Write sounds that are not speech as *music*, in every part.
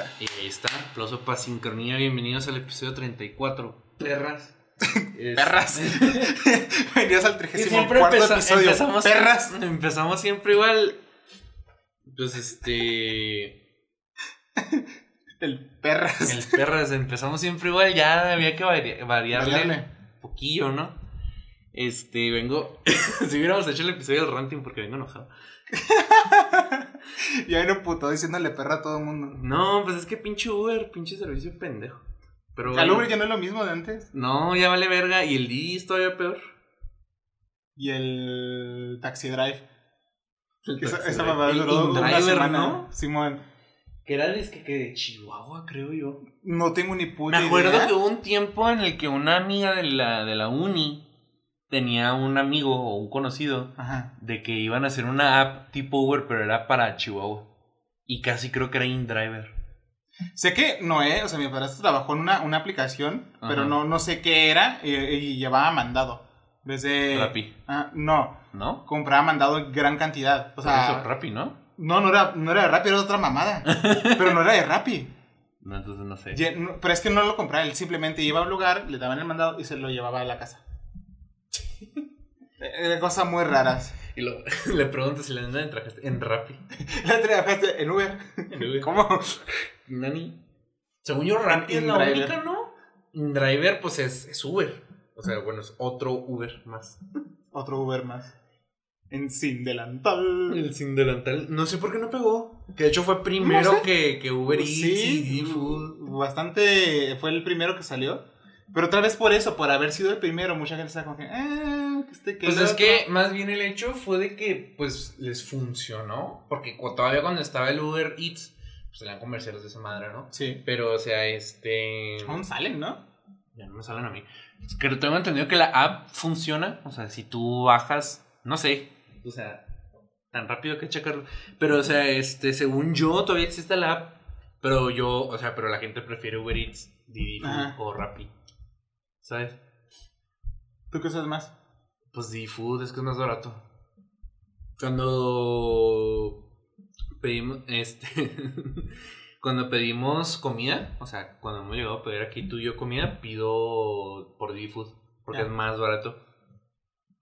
Ahí está. Y ahí está, aplauso para sincronía. Bienvenidos al episodio 34. Perras. Es- Perras. *laughs* Venías al Y 34 siempre cuarto empeza- episodio. empezamos, Perras. empezamos siempre igual. Pues este. *laughs* El perras. El perras, empezamos siempre igual. Ya había que vari- variarle, Variarle. un poquillo, ¿no? Este, vengo. *laughs* si hubiéramos hecho el episodio del ranting, porque vengo enojado. *laughs* Y ahí no puto diciéndole perra a todo el mundo. No, pues es que pinche Uber, pinche servicio pendejo. Pero. Al. Uber ya no es lo mismo de antes. No, ya vale verga. Y el Didi es todavía peor. Y el Taxi Drive. El taxi esa driver. mamada El duró una semana. ¿no? Simón. Que era el que, que de Chihuahua, creo yo. No tengo ni puta Me acuerdo idea. que hubo un tiempo en el que una amiga de la, de la uni tenía un amigo o un conocido Ajá. de que iban a hacer una app tipo Uber, pero era para Chihuahua. Y casi creo que era InDriver. Sé que Noé, o sea, mi padrastro trabajó en una, una aplicación, Ajá. pero no, no sé qué era y, y llevaba mandado. Desde. Rappi. Ah, no, ¿No? compraba mandado en gran cantidad. O sea, eso, Rappi, ¿no? no, no era, no era de Rappi, era otra mamada. *laughs* pero no era de Rappi. No, entonces no sé. No- Pero es que no lo compraba, él simplemente iba a un lugar, le daban el mandado y se lo llevaba a la casa. Era cosas muy raras. *laughs* Y lo- *laughs* le pregunto si le andan en Rappi. *laughs* La trabajaste en Uber. En Uber. ¿Cómo? Nani. Según yo, Rappi es la InDriver. única, ¿no? InDriver, pues es, es Uber. O sea, bueno, es otro Uber más. Otro Uber más. En sin delantal. El sin delantal. No sé por qué no pegó. Que de hecho fue primero No sé. que, que Uber Eats y Sí, Food. bastante. Fue el primero que salió. Pero tal vez por eso, por haber sido el primero, mucha gente está como que. Ah, este que Pues es otro". que más bien el hecho fue de que pues les funcionó. Porque todavía cuando estaba el Uber Eats, pues salían comerciales de esa madre, ¿no? Sí. Pero, o sea, este. Aún salen, ¿no? Ya no me salen a mí. Es que tengo entendido que la app funciona. O sea, si tú bajas, no sé. O sea, tan rápido que checarlo. Pero, o sea, este, según yo, todavía existe la app. Pero yo, o sea, pero la gente prefiere Uber Eats, Didi Food o Rappi. ¿Sabes? ¿Tú qué sabes más? Pues Didi Food es que es más barato. Cuando pedimos, este, *laughs* cuando pedimos comida, o sea, cuando hemos llegado a pedir aquí tú y yo comida, pido por Didi Food, porque es más barato.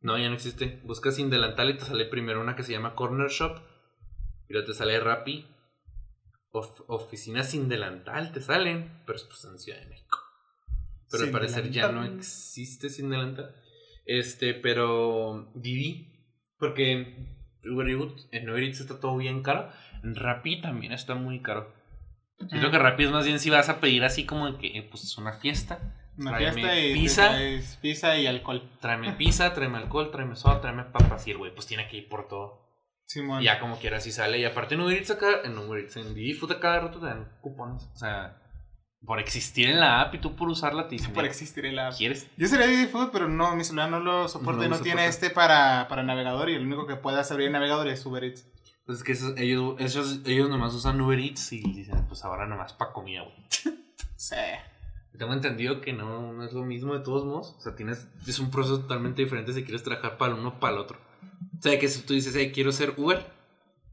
No, ya no existe. Buscas sin delantal y te sale primero una que se llama Corner Shop, y luego te sale Rappi. Of- oficina sin delantal te salen, pero es pues en Ciudad de México. Pero al parecer ya no existe sin delantal. Este, pero Didi, porque Uber Eats, en Uber Eats está todo bien caro. En Rappi también está muy caro. Siento Ujú. que Rappi es más bien si vas a pedir así como que, pues es una fiesta. Una fiesta y. pizza. pizza y alcohol. Tráeme *laughs* pizza, tráeme alcohol, tráeme soda, tráeme papas. Y el güey, pues tiene que ir por todo. Simón. Ya como quiera si sale. Y aparte en Uber Eats acá, en Uber Eats, en Didi Food cada rato te dan cupones. O sea, por existir en la app y tú por usarla te dicen, Por "Eh, existir el app. ¿quieres? Yo sería Didi Food, pero no, mi celular no lo soporta No y tiene este para, para navegador y el único que puedas abrir el navegador es Uber Eats. Pues es que esos- ellos, ellos, ellos nomás usan Uber Eats y dicen, pues ahora nomás para comida, güey. *laughs* Sí. Tengo entendido que no, no es lo mismo de todos modos. O sea, tienes, es un proceso totalmente diferente si quieres trabajar para el uno o para el otro. O sea, que si tú dices, hey, quiero ser Uber.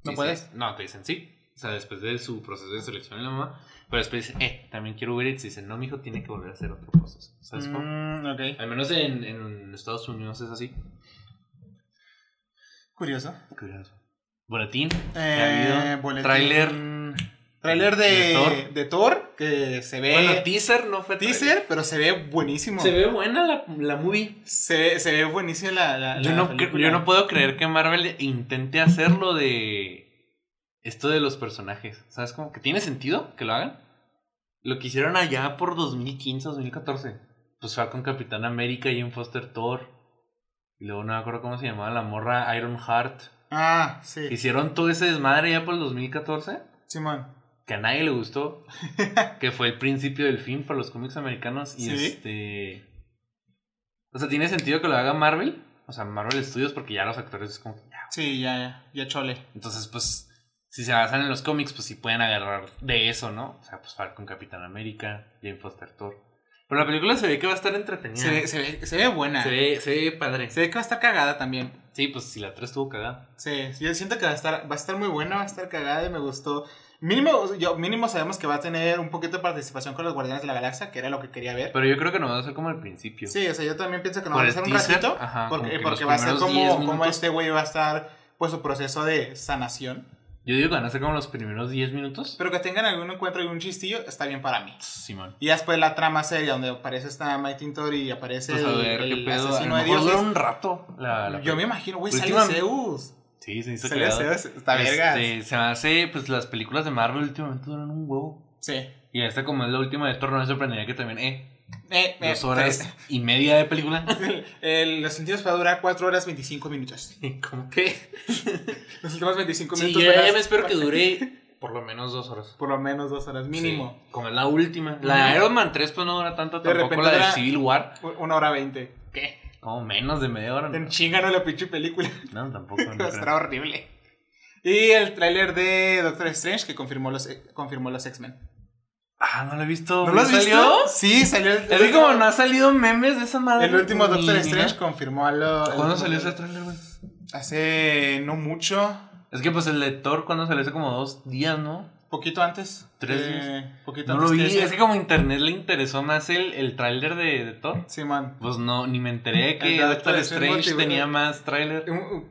¿No dices- puedes? No, te dicen sí. O sea, después de su proceso de selección en la mamá. Pero después dicen, eh, también quiero Uber Eats. Y dicen, no, mijo, tiene que volver a hacer otro proceso. ¿Sabes cómo? Mm, ok. Al menos en, en Estados Unidos es así. Curioso. Curioso. Boletín. Eh, boletín. Tráiler. Trailer de, ¿De Thor? de Thor, que se ve. Bueno, teaser no fue trailer. teaser, pero se ve buenísimo. Se ve buena la, la movie. Se ve, se ve buenísima la, la, Yo la no, yo no puedo creer que Marvel intente hacerlo de esto de los personajes. ¿Sabes cómo? ¿Que tiene sentido que lo hagan? Lo que hicieron allá por 2015, 2014. Pues Falcon Capitán América y en Foster Thor. Y luego no me acuerdo cómo se llamaba la morra Iron Heart. Ah, sí. Hicieron todo ese desmadre ya por el 2014. Simón. Que a nadie le gustó. *laughs* que fue el principio del fin para los cómics americanos. Y Sí. este. O sea, tiene sentido que lo haga Marvel. O sea, Marvel Studios, porque ya los actores es como que ya. Sí, ya, ya, ya chole. Entonces, pues, si se basan en los cómics, pues sí pueden agarrar de eso, ¿no? O sea, pues Falcon Capitán América, Jane Foster Thor. Pero la película se ve que va a estar entretenida. Se ve, se ve, se ve buena. se ve, se ve padre. Se ve que va a estar cagada también. Sí, pues si la 3 estuvo cagada. Sí, yo siento que va a estar, va a estar muy buena, va a estar cagada y me gustó. Mínimo, yo, mínimo sabemos que va a tener un poquito de participación con los Guardianes de la Galaxia, que era lo que quería ver. Pero yo creo que no va a ser como al principio. Sí, o sea, yo también pienso que no va a ser un teaser, ratito, ajá, porque, porque va a ser primeros 10 como, como este güey va a estar, pues, su proceso de sanación. Yo digo que van a ser como los primeros 10 minutos. Pero que tengan algún encuentro y un chistillo, está bien para mí. Simón. Y después la trama seria, donde aparece esta Mike Tintor y aparece Pues a ver, el qué pedo. Asesino de dura un rato. La, la Yo me imagino, güey, sale Zeus. Sí, se hizo Sale. Zeus, está. Este, se me hace, pues las películas de Marvel últimamente duran un huevo. Sí. Y esta como es la última de Thor, no me sorprendería que también, eh, Eh, eh, dos horas y media de película. *laughs* El- los sentidos para durar 4 horas 25 minutos. ¿Cómo que? *laughs* Los últimos 25 Sí, minutos. yo ya verás- me espero que dure *laughs* por lo menos dos horas. Por lo menos 2 horas, mínimo. Sí, como es la última. La de Iron Man 3 pues no dura tanto, De tampoco la de Civil War. Una hora 20. ¿Qué? Como menos de media hora. En chinga no la pinche película. no tampoco. no. Está horrible. Y el tráiler de Doctor Strange que confirmó los, eh, confirmó los X-Men. Ah, no lo he visto. ¿No lo has ¿Salió? visto? Sí, salió el, Es que como no ha salido memes de esa madre. el último ni- Doctor Strange confirmó a lo. ¿Cuándo el- salió ese trailer, güey? Hace no mucho. Es que pues el de Thor cuando salió hace como dos días, ¿no? Poquito antes. Tres Eh, días. Poquito No lo antes vi. que ese. Es que como internet le interesó más el, el tráiler de, de Thor. Sí, man. Pues no, ni me enteré que Doctor Doctor Strange tenía más tráiler.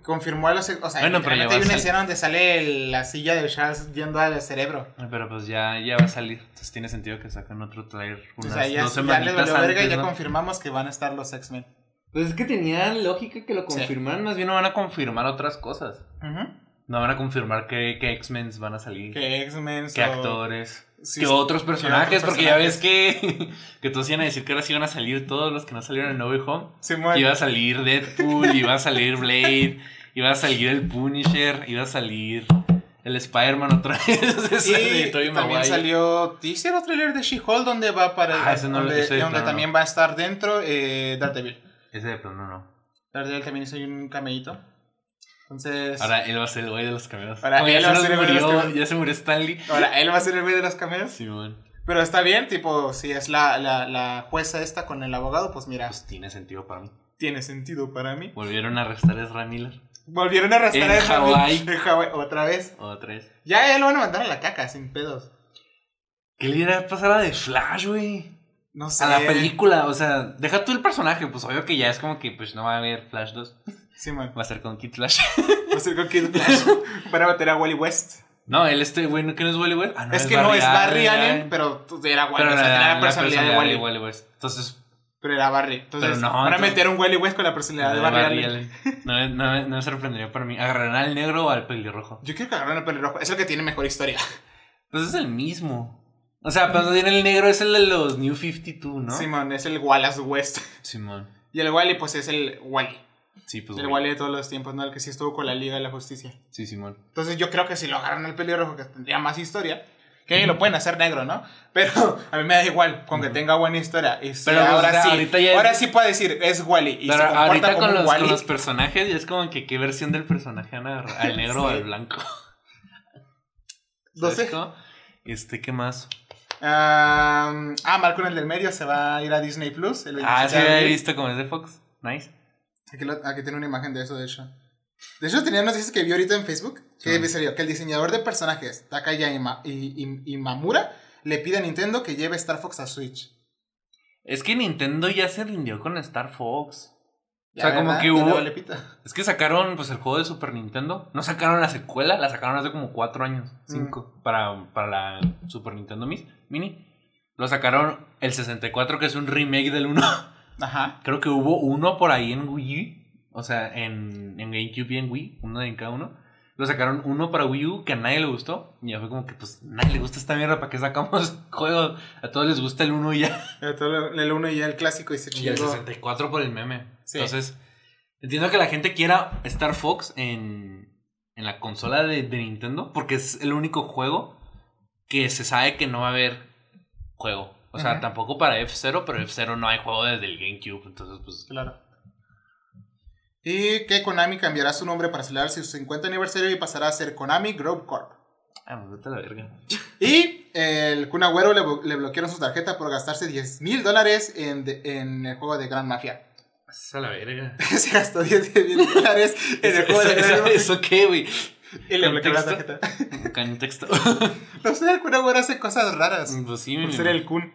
Confirmó a los. O sea, Bueno, pero ya hay a una escena donde sale el- la silla de Charles yendo al cerebro. Pero pues ya, ya va a salir. Entonces tiene sentido que sacan otro trailer O sea, ya, dos ya valió verga y ya ¿no? confirmamos que van a estar los X-Men. Pues es que tenía lógica que lo Sí. confirmaran. Más bien no van a confirmar otras cosas. Ujú. No van a confirmar que, que X-Men van a salir. Que X-Men. que o- actores. Sí, que sí, otros personajes. otros porque ya ves que, *laughs* que todos iban a decir que ahora sí iban a salir todos los que no salieron en No Way Home. Simón. Iba a salir Deadpool, iba a salir Blade, iba a salir el Punisher, iba a salir el Spider-Man otra vez. *laughs* Y también Maguire. salió teaser o trailer de She-Hulk donde va para Ah, ese no lo- donde, ese de donde plano también no. va a estar dentro eh, Daredevil. Ese de plano no. Daredevil también hizo un cameíto. Entonces, Ahora él va a ser el güey de los cameos. Ahora ya él se va a ser el güey de los murió, cameos. ya se murió Stanley. ahora él va a ser el güey de los cameos. Simón. Pero está bien, tipo, si es la, la, la jueza esta con el abogado, pues mira, Pues tiene sentido para mí. tiene sentido para mí. Volvieron a arrestar a Ezra Miller. Volvieron a arrastrar En a Ezra Hawái. Miller- En Hawái, otra vez. Otra vez. Ya, ya lo van a mandar a la caca, sin pedos. ¿Qué le irá a pasar a The Flash, güey? No sé. A la película, o sea, deja tú el personaje, pues obvio que ya es como que pues no va a haber Flash 2. Sí, man. Va a ser con Kid Flash. *laughs* Va a ser con Kid Flash. *laughs* Van a meter a Wally West. no, él este güey, ¿no que no es Wally West? Ah, es que no es Barry Allen, Allen, pero tú- era Wally. pero o sea, era tenía la personalidad de Wally. Wally West. Entonces, Pero era Barry. Entonces, Pero no, van a meter un Wally West con la personalidad de Barry, Barry Allen. Allen. No, me- no, no me sorprendería para mí. ¿Agarrarán al negro o al pelirrojo? Yo quiero que agarren el pelirrojo. Es el que tiene mejor historia. *laughs* Pues es el mismo. O sea, pero tiene el negro es el de los New 52, ¿no? Simón, es el Wallace West. Simón. Y el Wally, pues es el Wally. Sí, pues. el. Wally de todos los tiempos, ¿no? El que sí estuvo con la Liga de la Justicia. Sí, Simón. Entonces yo creo que si lo agarran al pelirrojo, que tendría más historia, que lo pueden hacer negro, ¿no? Pero *laughs* a mí me da igual, con que tenga buena historia. Y Pero, pues, ahora sí, ahorita ya es- ahora sí puede decir, es Wally. Y Pero se comporta ahorita como con los, Wally. con los personajes ya es como que qué versión del personaje van a agarrar, al *laughs* negro o al blanco. No ¿Sabes sé. Este, ¿qué más? Ah, ah, Malcolm el del medio se va a ir a Disney Plus. el Ah, 27 sí, había visto como es de Fox. Nice. Aquí, lo- aquí tiene una imagen de eso, de hecho. De hecho, tenía noticias que vi ahorita en Facebook. Que, Sí. que el diseñador de personajes, Takaya Ima- y, y- Imamura, le pide a Nintendo que lleve Star Fox a Switch. Es que Nintendo ya se rindió con Star Fox. O sea, como que hubo- vale. Es que sacaron pues el juego de Super Nintendo. No sacaron la secuela, la sacaron hace como cuatro años. Cinco. Para, para la Super Nintendo Mini. Lo sacaron el 64, que es un remake del 1. Ajá. Creo que hubo uno por ahí en Wii U. O sea, en, en GameCube y en Wii. Uno en cada uno. Lo sacaron uno para Wii U que a nadie le gustó. Y ya fue como que, pues, a nadie le gusta esta mierda. ¿Para qué sacamos *laughs* juegos? A todos les gusta el 1 y ya. El todo- el 1 y ya el clásico y se Y el chingó. 64 por el meme. Sí. Entonces, entiendo que la gente quiera Star Fox en, en la consola de, de Nintendo. Porque es el único juego que se sabe que no va a haber juego. O sea, tampoco para F0, pero F0 no hay juego desde el GameCube. Entonces, pues. Claro. Y que Konami cambiará su nombre para celebrar su 50 aniversario y pasará a ser Konami Group Corp. Ah, pues vete a la verga. Y el Kun Agüero le, le bloquearon su tarjeta por gastarse 10 mil dólares en, en el juego de Gran Mafia. Es a la verga. *laughs* Se gastó 10 mil dólares en el ¿Eso, juego de eso- Gran Mafia. eso qué, güey? Y le bloquearon la tarjeta. Contexto. *laughs* No sé, el Kun Agüero hace cosas raras. pues sí, Por ser el Kun.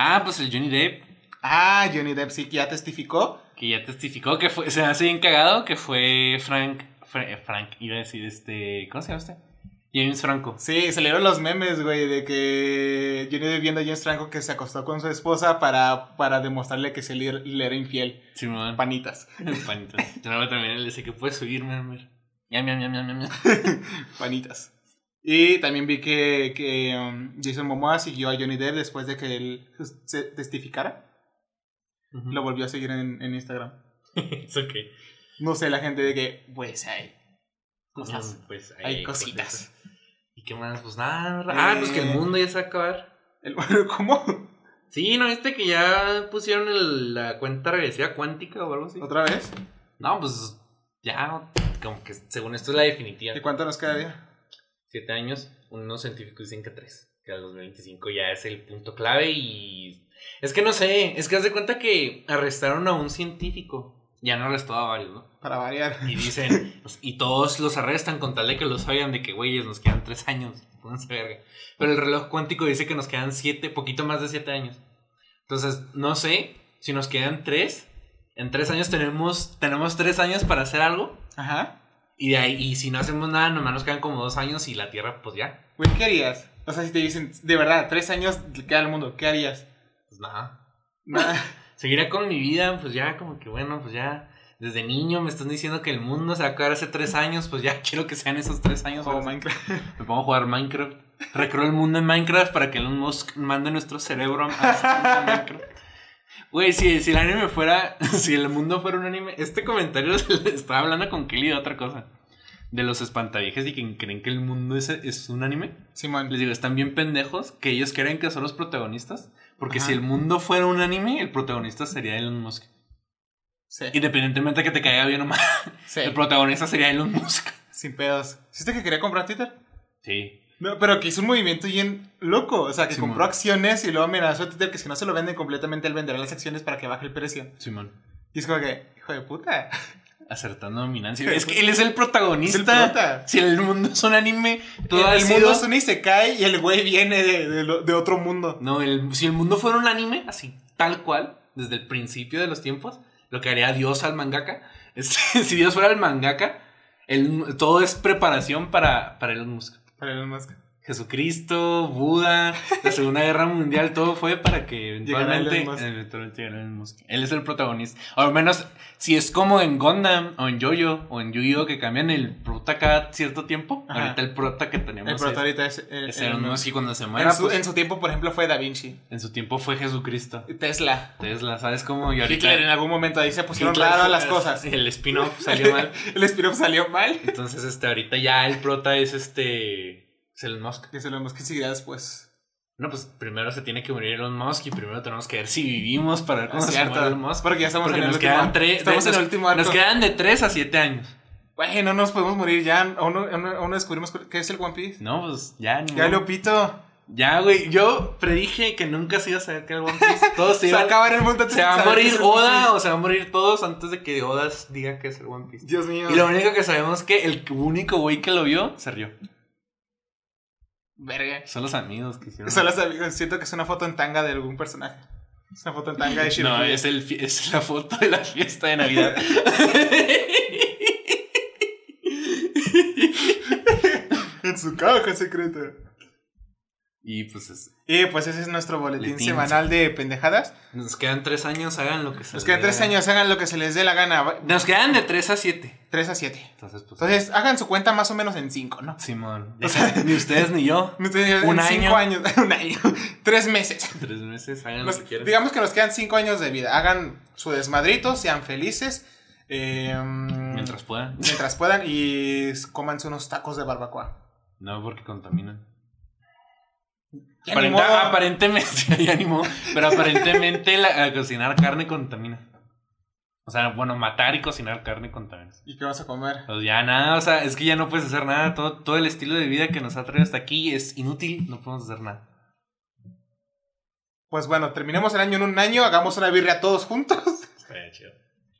Ah, pues el Johnny Depp, Ah, Johnny Depp sí que ya testificó. que ya testificó que fue, se hace bien cagado que fue Frank, Fra- Frank, iba a decir este, ¿cómo se llama este? James Franco. Sí, salieron los memes, güey, de que Johnny Depp viendo a James Franco que se acostó con su esposa para, para demostrarle que se le, le era infiel. Simón. Panitas. *laughs* Panitas. Yo luego también le dice que puedes subirme, miam. *laughs* Panitas. Y también vi que, que um, Jason Momoa siguió a Johnny Depp después de que él se testificara. Lo volvió a seguir en, en Instagram. *laughs* Es ok. No sé, la gente de que, pues hay cosas. Mm, Pues hay cositas. ¿Y qué más? Pues nada. Ah, pues que el Eh. mundo ya se va a acabar. El- *laughs* ¿Cómo? Sí, ¿no viste que ya pusieron el- la cuenta regresiva cuántica o algo así? ¿Otra vez? No, pues ya, como que según esto es la definitiva. ¿Y cuánto nos queda ya? Siete años, unos científicos dicen que tres. Que a los 25 ya es el punto clave y... Es que no sé, es que haz de cuenta que arrestaron a un científico. Ya no arrestó a varios, ¿no? Para variar. Y dicen, *laughs* pues, y todos los arrestan con tal de que los oigan de que, güeyes, nos quedan tres años. Pónganse verga. Pero el reloj cuántico dice que nos quedan siete, poquito más de siete años. Entonces, no sé si nos quedan tres. En tres años tenemos, tenemos tres años para hacer algo. Ajá. Y de ahí, y si no hacemos nada, nomás nos quedan como dos años y la Tierra, pues ya. Güey, ¿qué harías? O sea, si te dicen, de verdad, tres años queda al mundo, ¿qué harías? Pues nada. Nada. *laughs* Seguiré con mi vida, pues ya, como que bueno, pues ya. Desde niño me están diciendo que el mundo se va a acabar hace tres años, pues ya *laughs* quiero que sean esos tres años. Minecraft. Me pongo a jugar Minecraft. Recreo el mundo en Minecraft para que Elon Musk mande nuestro cerebro a Minecraft. Güey, si, si el anime fuera. *laughs* Si el mundo fuera un anime. Este comentario *laughs* estaba hablando con Kelly de otra cosa. De los espantaviejes y que creen que el mundo es, es un anime. Simón. Les digo, están bien pendejos que ellos creen que son los protagonistas. Porque Ajá. si el mundo fuera un anime, el protagonista sería Elon Musk. Sí. Independientemente de que te caiga bien o mal, Sí. el protagonista sería Elon Musk. Sin pedos. ¿Viste que quería comprar Twitter? Sí. No, pero que hizo un movimiento bien loco. O sea, que Simón. compró acciones y luego amenazó a Twitter que si no se lo venden completamente, él venderá las acciones para que baje el precio. Simón. Y es como que, hijo de puta. *laughs* Acertando dominancia. Es que él es el protagonista. Es el. Si el mundo es un anime, todo el sido- mundo es un Isekai y el güey viene de, de otro mundo. No, el- si el mundo fuera un anime, así, tal cual, desde el principio de los tiempos, lo que haría Dios al mangaka, *laughs* si Dios fuera el mangaka, el- todo es preparación para, para Elon Musk. Para Elon Musk. Jesucristo, Buda, la Segunda Guerra Mundial, todo fue para que eventualmente, eventualmente. Él es el protagonista. O al menos, si es como en Gundam, o en Jojo, o en Yu-Gi-Oh! que cambian el prota cada cierto tiempo. Ajá. Ahorita el prota que tenemos El es- prota ahorita es, el- es. Musk y cuando se muera, En su, pues, en su tiempo, por ejemplo, fue Da Vinci. en su tiempo fue Jesucristo. Tesla. Tesla, ¿sabes cómo? Y ahorita Hitler en algún momento ahí se pusieron fue- las cosas. El spin-off salió *laughs* mal. el spin-off salió mal. Entonces, este, ahorita ya el prota es este. Es Elon Musk. Que se lo que seguirá después. No, pues primero se tiene que morir Elon Musk y primero tenemos que ver si vivimos para ver cómo Es se muere Elon Musk. Porque ya estamos Porque en el nos quedan tres. Estamos en el último arco. Nos quedan de 3 a 7 años. Güey, no nos podemos morir ya. Aún no, aún no- aún no descubrimos qué es el One Piece. No, pues ya, ni Ya modo. lo pito. Ya, güey. Yo predije que nunca se iba a saber que era el One Piece. *laughs* Todos se, iban- acaba en el mundo. antes se de va a qué morir es Oda o se va a morir todos antes de que Oda diga que es el One Piece. Dios mío. Y lo único que sabemos es que el único güey que lo vio se rió. Verga. Son los amigos que hicieron. Son los amigos. Siento que es una foto en tanga de algún personaje. Es una foto en tanga de Shiro. *laughs* No, es, el, es la foto de la fiesta de Navidad. *laughs* *laughs* en su caja secreta. Y pues es- Y pues ese es nuestro boletín Boletín. semanal de pendejadas. nos quedan tres años, hagan lo que se Nos les quedan dé tres años, hagan lo que se les dé la gana. Nos quedan de 3 a 7. 3 a 7. Entonces, pues. Entonces, hagan su cuenta más o menos en 5, ¿no? Simón. O sea- *laughs* ni ustedes ni yo. *laughs* Ustedes Un en año. 5 años. *laughs* Un año. 3 meses. Tres meses, hagan Nos- lo que quieran. digamos que nos quedan 5 años de vida. Hagan su desmadrito, sean felices. eh, Mientras puedan. mientras puedan y cómanse unos tacos de barbacoa. No, porque contaminan. Aparenta- aparentemente, *laughs* ya ni modo, pero aparentemente la, a cocinar carne contamina. O sea, bueno, matar y cocinar carne contamina. ¿Y qué vas a comer? Pues ya nada, o sea, es que ya no puedes hacer nada. Todo, todo el estilo de vida que nos ha traído hasta aquí es inútil, no podemos hacer nada. Pues bueno, terminemos el año en un año, hagamos una birria todos juntos. *laughs* chido.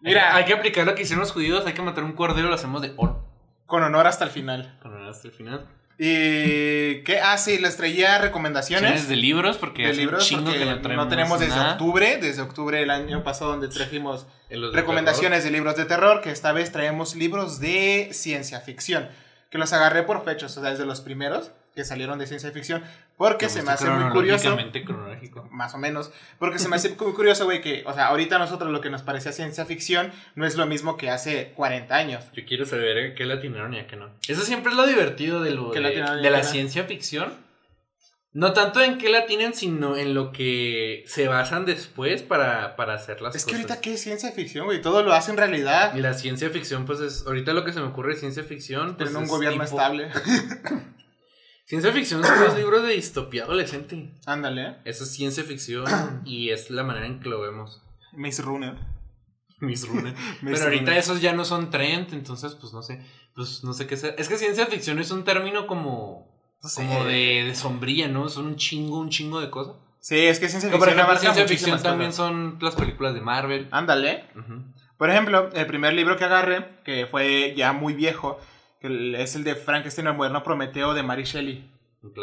Mira, hay, que aplicar lo que hicieron los judíos, hay que matar un cordero, lo hacemos de oro. Con honor hasta el final. Con honor hasta el final. ¿Y qué? Ah, sí, les traía recomendaciones. de libros, porque de libros porque que no, tenemos desde octubre, desde octubre del año pasado, donde trajimos recomendaciones de, de libros de terror, que esta vez traemos libros de ciencia ficción, que los agarré por fechas, o sea, desde los primeros que salieron de ciencia ficción, porque se me hace muy curioso. cronológico. Más o menos. Porque se me hace muy curioso, güey, que, o sea, ahorita nosotros lo que nos parecía ciencia ficción no es lo mismo que hace 40 años. Yo quiero saber qué latinaron y a qué no. Eso siempre es lo divertido de, lo, de, de la ciencia ficción. No tanto en qué la tienen, sino en lo que se basan después para, para hacer las es cosas. Es que ahorita, ¿qué es ciencia ficción, güey? Todo lo hace en realidad. Y la ciencia ficción, pues es. Ahorita lo que se me ocurre es ciencia ficción. Pues Tener un gobierno estable. *laughs* Ciencia ficción son los libros de distopía adolescente. Ándale. Eso es ciencia ficción *clears throat* y es la manera en que lo vemos. Miss Runner. Miss Runner. *laughs* Pero ahorita esos ya no son trend, entonces pues no sé. Pues no sé qué sea. Es que ciencia ficción es un término como. Como de, de sombrilla, ¿no? Son un chingo, un chingo de cosas. Sí, es que ciencia ficción. Por ejemplo, ciencia ficción también son las películas de Marvel. Ándale. Por ejemplo, el primer libro que agarré, que fue ya muy viejo, que es el de Frankenstein, el moderno Prometeo de Mary Shelley.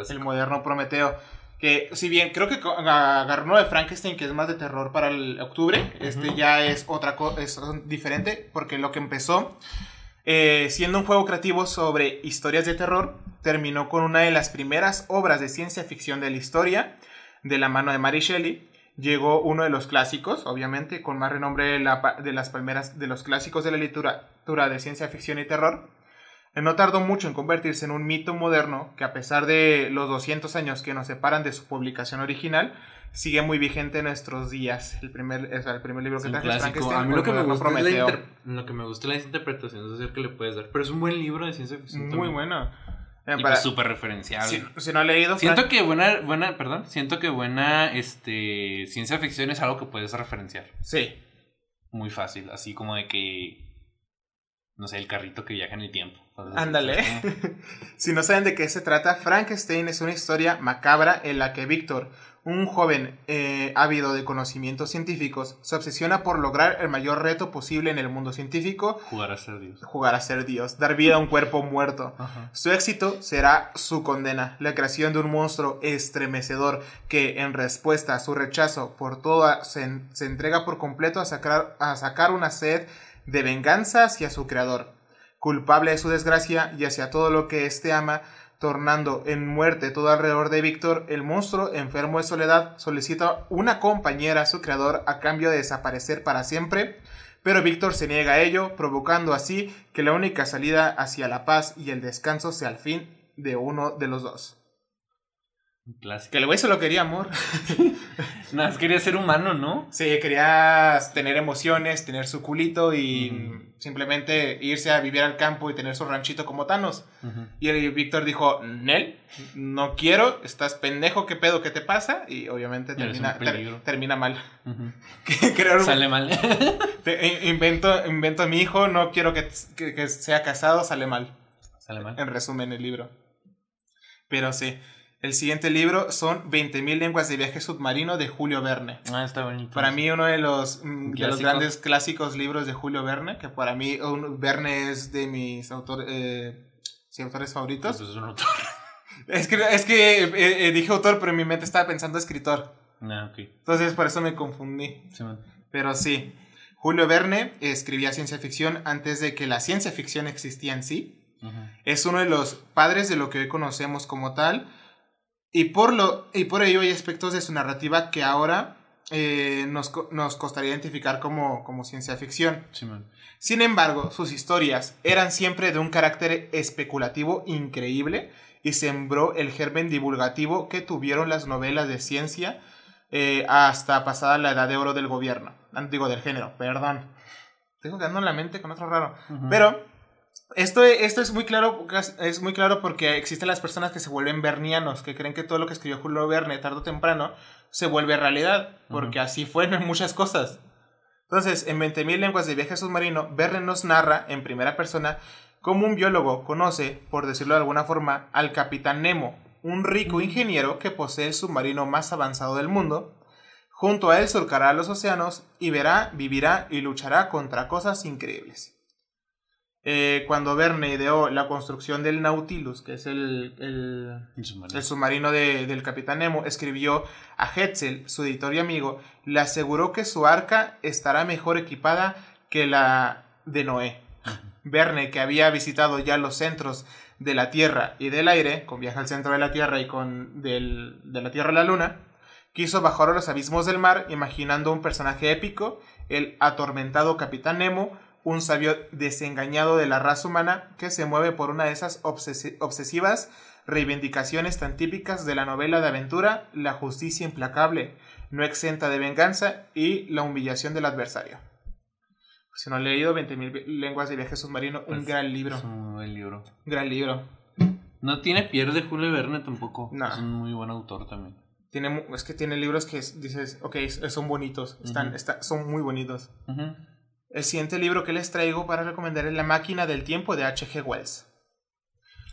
El moderno Prometeo. Que si bien creo que agarró de Frankenstein, que es más de terror para el octubre, este ya es otra cosa, es diferente, porque lo que empezó eh, siendo un juego creativo sobre historias de terror, terminó con una de las primeras obras de ciencia ficción de la historia, de la mano de Mary Shelley. Llegó uno de los clásicos, obviamente, con más renombre de, la, de las palmeras de los clásicos de la literatura de ciencia ficción y terror, no tardó mucho en convertirse en un mito moderno que a pesar de los 200 años que nos separan de su publicación original, sigue muy vigente en nuestros días. El primer, el primer libro que traje Frankenstein. A mí lo que, me gusta es la lo que me gusta es la interpretación social que le puedes dar. Pero es un buen libro de ciencia ficción. Muy bueno. Eh, pues súper referencial. Si, no he leído. Siento que buena, buena, perdón, siento que buena este, ciencia ficción es algo que puedes referenciar. Sí. Muy fácil, así como de que no sé, el carrito que viaja en el tiempo. Ándale. *laughs* si no saben de qué se trata, Frankenstein es una historia macabra en la que Víctor, un joven eh, ávido de conocimientos científicos, se obsesiona por lograr el mayor reto posible en el mundo científico. Jugar a ser Dios. Jugar a ser Dios, dar vida a un cuerpo muerto. Su éxito será su condena, la creación de un monstruo estremecedor que, en respuesta a su rechazo por todo, se, se entrega por completo a sacar, a sacar una sed de venganza hacia su creador, culpable de su desgracia y hacia todo lo que éste ama, tornando en muerte todo alrededor de Víctor, el monstruo, enfermo de soledad, solicita una compañera a su creador a cambio de desaparecer para siempre, pero Víctor se niega a ello, provocando así que la única salida hacia la paz y el descanso sea el fin de uno de los dos. Que el güey solo quería amor. *laughs* Nada más quería ser humano, ¿no? Sí, quería tener emociones, tener su culito y simplemente irse a vivir al campo y tener su ranchito como Thanos. Y el Víctor dijo, Nel, no quiero, estás pendejo, ¿qué pedo, qué te pasa? Y obviamente termina, termina mal. *laughs* sale mal. *laughs* invento, invento a mi hijo, no quiero que, que sea casado, sale mal. Sale mal. En resumen, el libro. Pero sí. El siguiente libro son 20.000 lenguas de viaje submarino de Julio Verne. Ah, está bonito. Para mí uno de los, mm, de los grandes clásicos libros de Julio Verne, que para mí Verne es de mis autores, eh, autores favoritos. Pues es un autor. *laughs* Es que, es que eh, eh, dije autor, pero en mi mente estaba pensando escritor. Ah, ok. Entonces por eso me confundí. pero sí, Julio Verne escribía ciencia ficción antes de que la ciencia ficción existía en sí. Es uno de los padres de lo que hoy conocemos como tal y por, lo, y por ello hay aspectos de su narrativa que ahora eh, nos, nos, costaría identificar como, como ciencia ficción. Sin embargo, sus historias eran siempre de un carácter especulativo increíble y sembró el germen divulgativo que tuvieron las novelas de ciencia eh, hasta pasada la edad de oro del gobierno. Digo, del género, perdón. Tengo quedando en la mente con otro raro. Pero esto, esto es, muy claro, es muy claro porque existen las personas que se vuelven bernianos, que creen que todo lo que escribió Julio Verne tarde o temprano se vuelve realidad, porque así fueron muchas cosas. Entonces, en 20.000 lenguas de viaje submarino, Verne nos narra en primera persona cómo un biólogo conoce, por decirlo de alguna forma, al capitán Nemo, un rico ingeniero que posee el submarino más avanzado del mundo. Junto a él surcará los océanos y verá, vivirá y luchará contra cosas increíbles. Eh, cuando Verne ideó la construcción del Nautilus, que es el, el, submarino, del Capitán Nemo, escribió a Hetzel, su editor y amigo, le aseguró que su arca estará mejor equipada que la de Noé. Verne, que había visitado ya los centros de la Tierra y del aire, con viaje al centro de la Tierra y con del, de la Tierra a la Luna, quiso bajar a los abismos del mar imaginando un personaje épico, el atormentado Capitán Nemo, un sabio desengañado de la raza humana que se mueve por una de esas obsesivas reivindicaciones tan típicas de la novela de aventura, la justicia implacable, no exenta de venganza y la humillación del adversario. Si no he leído 20.000 lenguas de viaje submarino, un pues, gran libro. Es un buen libro. Gran libro. No tiene pierde Julio Verne tampoco. Es un muy buen autor también. Tiene, es que tiene libros que dices, ok, son bonitos, están, son muy bonitos. El siguiente libro que les traigo para recomendar es La máquina del tiempo de H.G. Wells.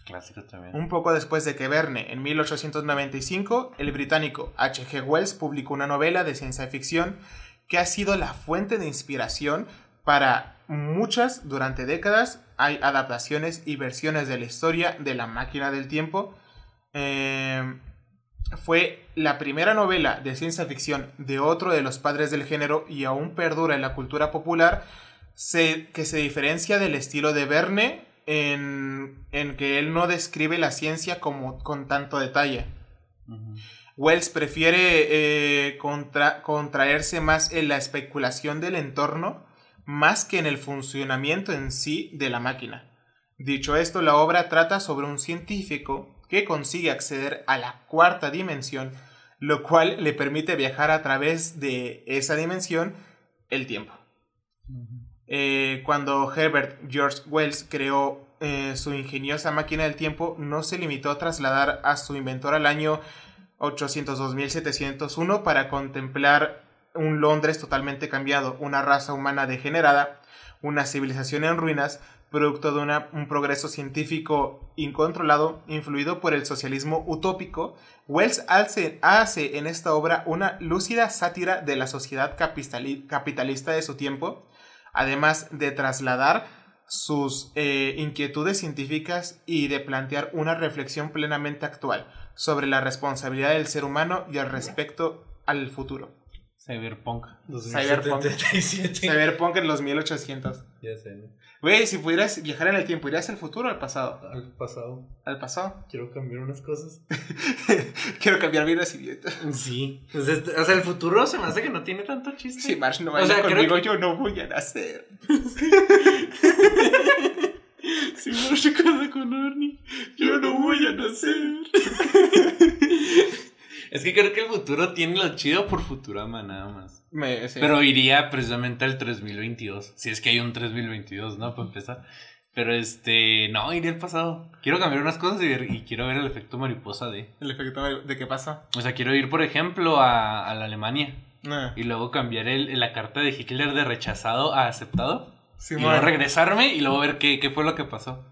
Clásico también. Un poco después de que Verne, en 1895, el británico H.G. Wells publicó una novela de ciencia ficción que ha sido la fuente de inspiración para muchas durante décadas. Hay adaptaciones y versiones de la historia de la máquina del tiempo. Eh, fue la primera novela de ciencia ficción de otro de los padres del género y aún perdura en la cultura popular, que se diferencia del estilo de Verne en, que él no describe la ciencia como con tanto detalle. Wells prefiere eh, contraerse más en la especulación del entorno más que en el funcionamiento en sí de la máquina. Dicho esto, la obra trata sobre un científico que consigue acceder a la cuarta dimensión, lo cual le permite viajar a través de esa dimensión el tiempo. Eh, cuando Herbert George Wells creó eh, su ingeniosa máquina del tiempo, no se limitó a trasladar a su inventor al año 802.701 para contemplar un Londres totalmente cambiado, una raza humana degenerada, una civilización en ruinas, producto de un progreso científico incontrolado, influido por el socialismo utópico, Wells hace, hace, en esta obra una lúcida sátira de la sociedad capitalista de su tiempo, además de trasladar sus eh, inquietudes científicas y de plantear una reflexión plenamente actual sobre la responsabilidad del ser humano y al respecto al futuro. Cyberpunk. Cyberpunk. Cyberpunk en los 1800. Ya sé, ¿no? Güey, si pudieras viajar en el tiempo, ¿irías al futuro o al pasado? Al pasado. ¿Al pasado? Quiero cambiar unas cosas. *laughs* Quiero cambiar vidas y Sí. Pues o sea, el futuro se me hace que no tiene tanto chiste. Si Marsh no vaya conmigo, yo no voy a nacer. si Marsh se casa con Arnie, yo no voy a nacer. *laughs* Es que creo que el futuro tiene lo chido por Futurama nada más. Pero iría precisamente al 3022. Si es que hay un 3022, ¿no? Para empezar. Pero este, no, iría al pasado. Quiero cambiar unas cosas y, quiero ver el efecto mariposa de. ¿El efecto de qué pasa? O sea, quiero ir, por ejemplo, a, la Alemania. Ah. Y luego cambiar el, la carta de Hitler de rechazado a aceptado. y luego regresarme y luego ver qué, qué fue lo que pasó.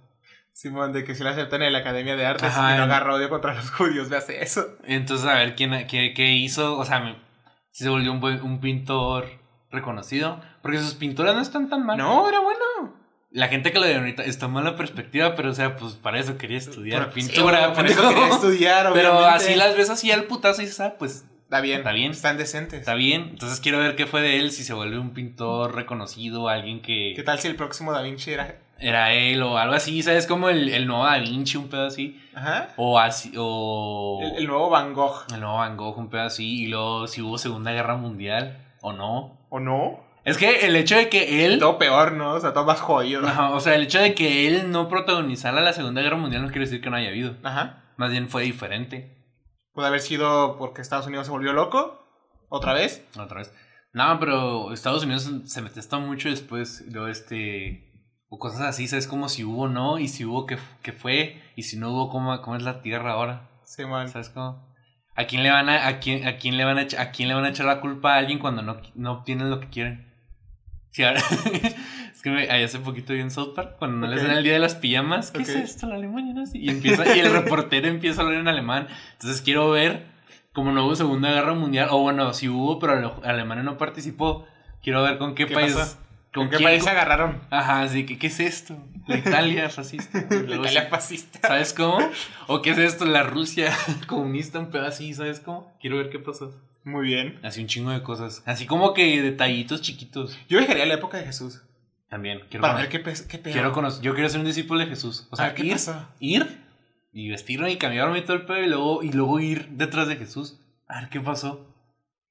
Simón, de que si lo aceptan en la Academia de Artes y no agarra odio contra los judíos, me hace eso. Entonces, a ver quién qué, qué hizo, o sea, si se volvió un, un pintor reconocido, porque sus pinturas no están tan mal. No, era bueno. La gente que lo de ahorita está mala perspectiva, pero o sea, pues para eso quería estudiar pintura. por eso quería estudiar, *laughs* obviamente. Pero así las ves así al putazo y dices, ah, pues Está bien. Está bien. Están decentes. Está bien. Entonces quiero ver qué fue de él, si se volvió un pintor reconocido, alguien que... ¿Qué tal si el próximo Da Vinci era era él o algo así, ¿sabes? Como el, el nuevo Da Vinci, un pedo así. Ajá. O así, o... El, nuevo Van Gogh. El nuevo Van Gogh, un pedo así. Y luego si hubo Segunda Guerra Mundial, o no. ¿O no? Es que el hecho de que él... Todo peor, ¿no? O sea, todo más jodido. Ajá, o sea, el hecho de que él no protagonizara la Segunda Guerra Mundial no quiere decir que no haya habido. Ajá. Más bien fue diferente. Puede haber sido porque Estados Unidos se volvió loco. ¿Otra vez? Otra vez. No, pero Estados Unidos se metió mucho después. Luego este o cosas así, ¿sabes? Como si hubo no, y si hubo que, que fue, y si no hubo, ¿cómo, cómo es la tierra ahora? Sí, man. ¿Sabes cómo? ¿A quién le van a, a quién, a quién le van a, a quién le van a echar la culpa a alguien cuando no, no obtienen lo que quieren? Sí, ahora- *laughs* es que me, ahí hace poquito vi en South Park, cuando no les dan el día de las pijamas, ¿qué es esto, la Alemania nazi? Y, empieza, y el reportero empieza a hablar en alemán. Entonces quiero ver, como no hubo Segunda Guerra Mundial, o bueno, sí hubo, pero Ale- Alemania no participó, quiero ver con qué, ¿Qué país... ¿Con ¿Con qué país se agarraron? Ajá, así que, ¿qué es esto? La *laughs* Italia fascista. Luego Italia fascista. ¿Sabes cómo? ¿O qué es esto? La Rusia *laughs* comunista, un pedo así, ¿sabes cómo? Quiero ver qué pasó. Muy bien. Así un chingo de cosas. Así como que detallitos chiquitos. Yo viajaría a la época de Jesús. También. Quiero Para ver qué, qué pedo. Quiero conocer. Yo quiero ser un discípulo de Jesús. O A sea, ver, ¿qué ir, pasó? ir y vestirme y cambiarme y todo el pedo y luego, y luego ir detrás de Jesús. A ver qué pasó.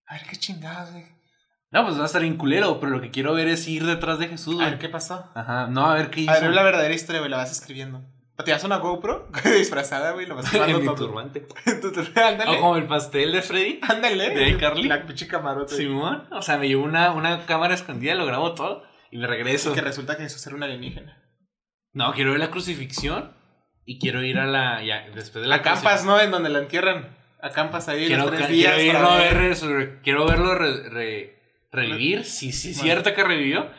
A ver qué chingados, güey. No, pues va a estar bien culero, pero lo que quiero ver es ir detrás de Jesús. A güey. ver qué pasó. Ajá, no, a ver qué hizo. A ver la verdadera historia, güey, la vas escribiendo. ¿O te das una GoPro *laughs* disfrazada, güey? Lo vas *laughs* en grabando mi todo. turbante. *laughs* En tu turbante. Ándale. O como el pastel de Freddy. Ándale. ¿De iCarly? La pinche camarote. Simón. O sea, me llevo una, una cámara escondida, lo grabo todo y me regreso. Que resulta que Jesús era un alienígena. No, quiero ver la crucifixión y quiero ir a la. Ya, después de la Acampas, ¿no? En donde la entierran. Acampas ahí Quiero, los tres quiero días. a ver. quiero verlo re- re- revivir, sí, sí, Bueno. cierto que revivió.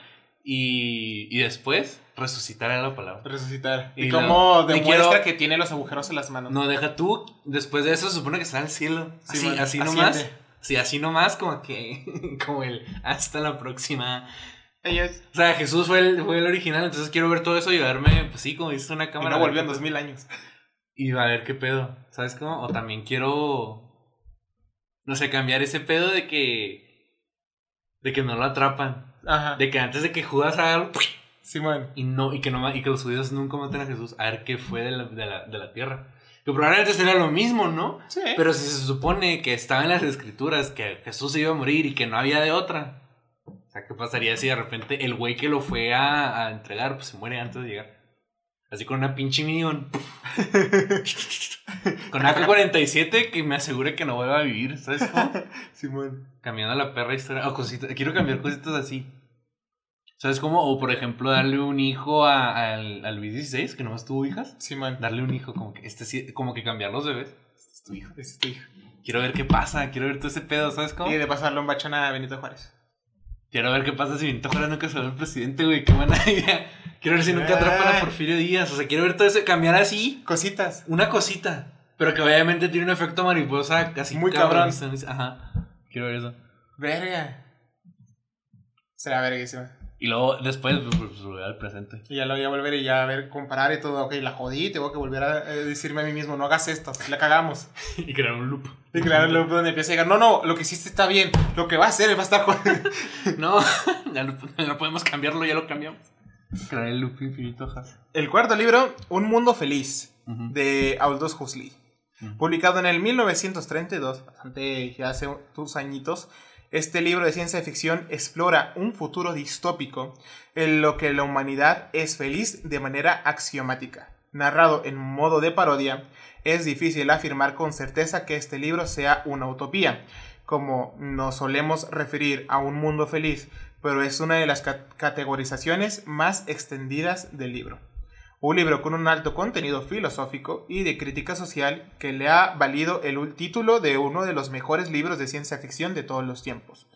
Y, y después resucitar a la palabra. Resucitar. Y, Y cómo y demuestra quiero- que tiene los agujeros en las manos. No, deja tú, después de eso se supone que está al cielo. Sí, así, bueno, así asciende. nomás. Sí, así nomás, como que. *laughs* Como el. Hasta la próxima. Ellos. O sea, Jesús fue el, fue el original, entonces quiero ver todo eso y verme, pues sí, como dices, una Y cámara. no volvió en dos mil años. Y a ver qué pedo, ¿sabes cómo? O también quiero, no sé, cambiar ese pedo de que, de que no lo atrapan. Ajá. De que antes de que Judas haga algo, Simón. y no, y que no, y que los judíos nunca maten a Jesús, a ver qué fue de la, de la, de la tierra. Que probablemente será lo mismo, ¿no? Sí. Pero si se supone que estaba en las escrituras que Jesús se iba a morir y que no había de otra. O sea, ¿qué pasaría si de repente el güey que lo fue a, a entregar pues se muere antes de llegar? Así con una pinche minion. *laughs* con AK-47 que me asegure que no vuelva a vivir, ¿sabes cómo? *laughs* Simón. Cambiando la perra historia. O cositas, quiero cambiar cositas así. ¿Sabes cómo? O por ejemplo, darle un hijo a- al Luis XVI, que nomás tuvo hijas. Simón. Darle un hijo, como que este sí- como que cambiar los bebés. Este es tu hijo. Este es tu hijo. Quiero ver qué pasa, quiero ver todo ese pedo, ¿sabes cómo? Y de pasarle un bachón a Benito Juárez. Quiero ver qué pasa si Benito Juárez nunca se vuelve presidente, güey. Qué buena *laughs* idea. Quiero ver si nunca atrapan a Porfirio Díaz. O sea, quiero ver todo eso, cambiar así Cositas. una cosita. Pero que obviamente tiene un efecto mariposa casi Muy cabrón. Ajá. Quiero ver eso. Verga. Será verguísima. Y luego después pues, pues, volver al presente. Y ya lo voy a volver y ya a ver, comparar y todo. Ok, la jodí, tengo que volver a eh, decirme a mí mismo, no hagas esto, la cagamos. *laughs* y crear un loop. Y crear el loop donde empieza a llegar, no, no, lo que hiciste está bien, lo que va a hacer va a estar con... *laughs* No, *laughs* ya no, no podemos cambiarlo, ya lo cambiamos. Crear el loop infinito, Has. El cuarto libro, Un Mundo Feliz, de Aldous Huxley. Publicado en el 1932, bastante ya hace tus añitos, este libro de ciencia ficción explora un futuro distópico en lo que la humanidad es feliz de manera axiomática. Narrado en modo de parodia, es difícil afirmar con certeza que este libro sea una utopía, como nos solemos referir a un mundo feliz, pero es una de las ca- categorizaciones más extendidas del libro. Un libro con un alto contenido filosófico y de crítica social que le ha valido el ul- título de uno de los mejores libros de ciencia ficción de todos los tiempos.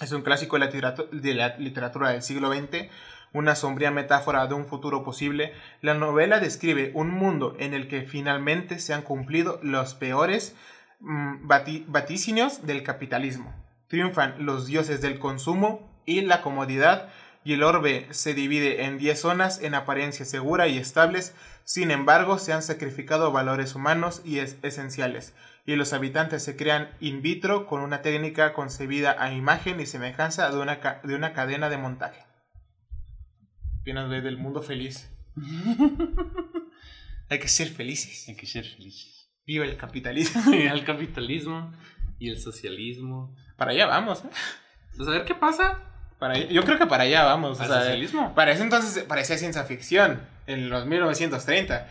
Es un clásico de la, literatura del siglo XX, una sombría metáfora de un futuro posible. La novela describe un mundo en el que finalmente se han cumplido los peores mm, vati- vaticinios del capitalismo. Triunfan los dioses del consumo y la comodidad y el orbe se divide en 10 zonas en apariencia segura y estables, sin embargo se han sacrificado valores humanos y es- esenciales, y los habitantes se crean in vitro con una técnica concebida a imagen y semejanza de una, ca- de una cadena de montaje. Güey, del mundo feliz. *laughs* Hay que ser felices. Hay que ser felices. Viva el capitalismo. *laughs* el capitalismo y el socialismo. Para allá vamos. ¿eh? Pues a ver qué pasa. Para yo creo que para allá vamos. o Al sea, socialismo. Para ese entonces parecía ciencia ficción, en los 1930.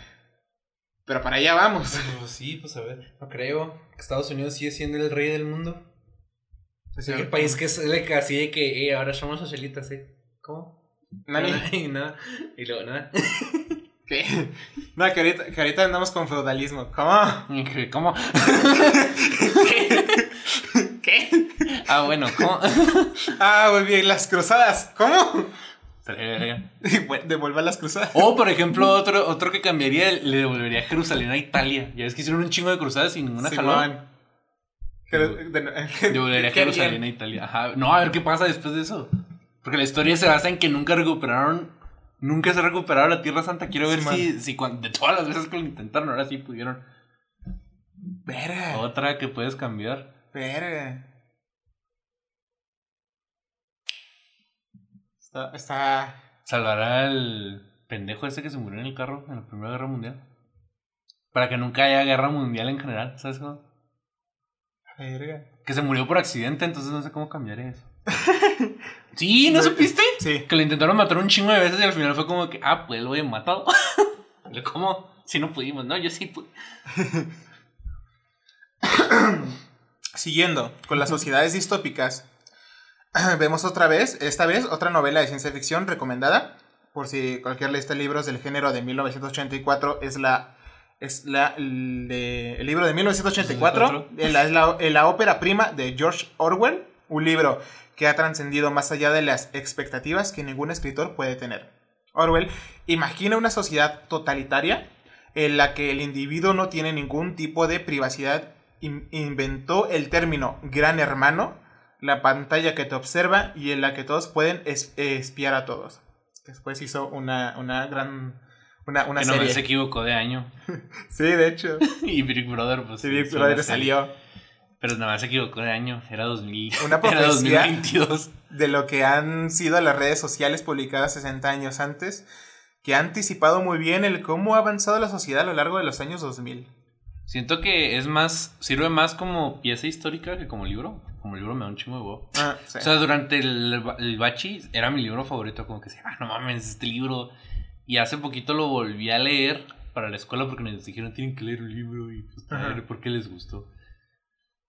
Pero para allá vamos. Pues sí, pues a ver. No creo. que Estados Unidos sigue siendo el rey del mundo. Sí, ¿Qué país que es el así de que eh, ahora somos socialistas, eh? ¿Cómo? Nani, *laughs* Y nada. Y luego nada. *laughs* ¿Qué? No, que ahorita, que ahorita andamos con feudalismo. ¿Cómo? *laughs* ¿Cómo? ¿Qué? Ah, bueno, ¿cómo? *laughs* ah, muy bien, las cruzadas. ¿Cómo? Devuelva las cruzadas. O, por ejemplo, otro, otro que cambiaría, le devolvería Jerusalén a Italia. Ya ves que hicieron un chingo de cruzadas sin ninguna sí, jalón. *laughs* Devolvería Jerusalén a Italia. Ajá. No, a ver qué pasa después de eso. Porque la historia se basa en que nunca recuperaron. Nunca se recuperaron la Tierra Santa. Quiero ver si, si de todas las veces que lo intentaron, ahora sí pudieron. Verga. Otra que puedes cambiar. Verga. Está, está. ¿Salvará al pendejo ese que se murió en el carro en la Primera Guerra Mundial? Para que nunca haya guerra mundial en general, ¿sabes cómo? Verga. Que se murió por accidente, entonces no sé cómo cambiar eso. *laughs* ¿Sí? ¿No supiste? Sí. Que lo intentaron matar un chingo de veces y al final fue como que, ah, pues lo he matado. *laughs* ¿Cómo? Si no pudimos, no, yo sí pude. *laughs* Siguiendo con las sociedades distópicas, *clears throat* vemos otra vez, esta vez, otra novela de ciencia ficción recomendada. Por si cualquier lista de libros del género de 1984 es la. Es la, el, libro de 1984, es la, la ópera prima de George Orwell, un libro que ha trascendido más allá de las expectativas que ningún escritor puede tener. Orwell imagina una sociedad totalitaria en la que el individuo no tiene ningún tipo de privacidad. Inventó el término gran hermano la pantalla que te observa y en la que todos pueden espiar a todos. Después hizo una, una gran... Una, una que no se equivocó de año. *laughs* sí, de hecho. *laughs* y Big Brother, pues. Sí, Big Brother salió. Pero nada más se equivocó de año. Era 2000. Una *laughs* profecía 2022. de lo que han sido las redes sociales publicadas 60 años antes, que ha anticipado muy bien el cómo ha avanzado la sociedad a lo largo de los años 2000. Siento que es más, sirve más como pieza histórica que como libro. Como libro me da un chingo de huevo. Ah, o sea, durante el, el, bachi era mi libro favorito, como que decía, ah, no mames, este libro. Y hace poquito lo volví a leer para la escuela porque nos dijeron tienen que leer un libro y pues ver por qué les gustó.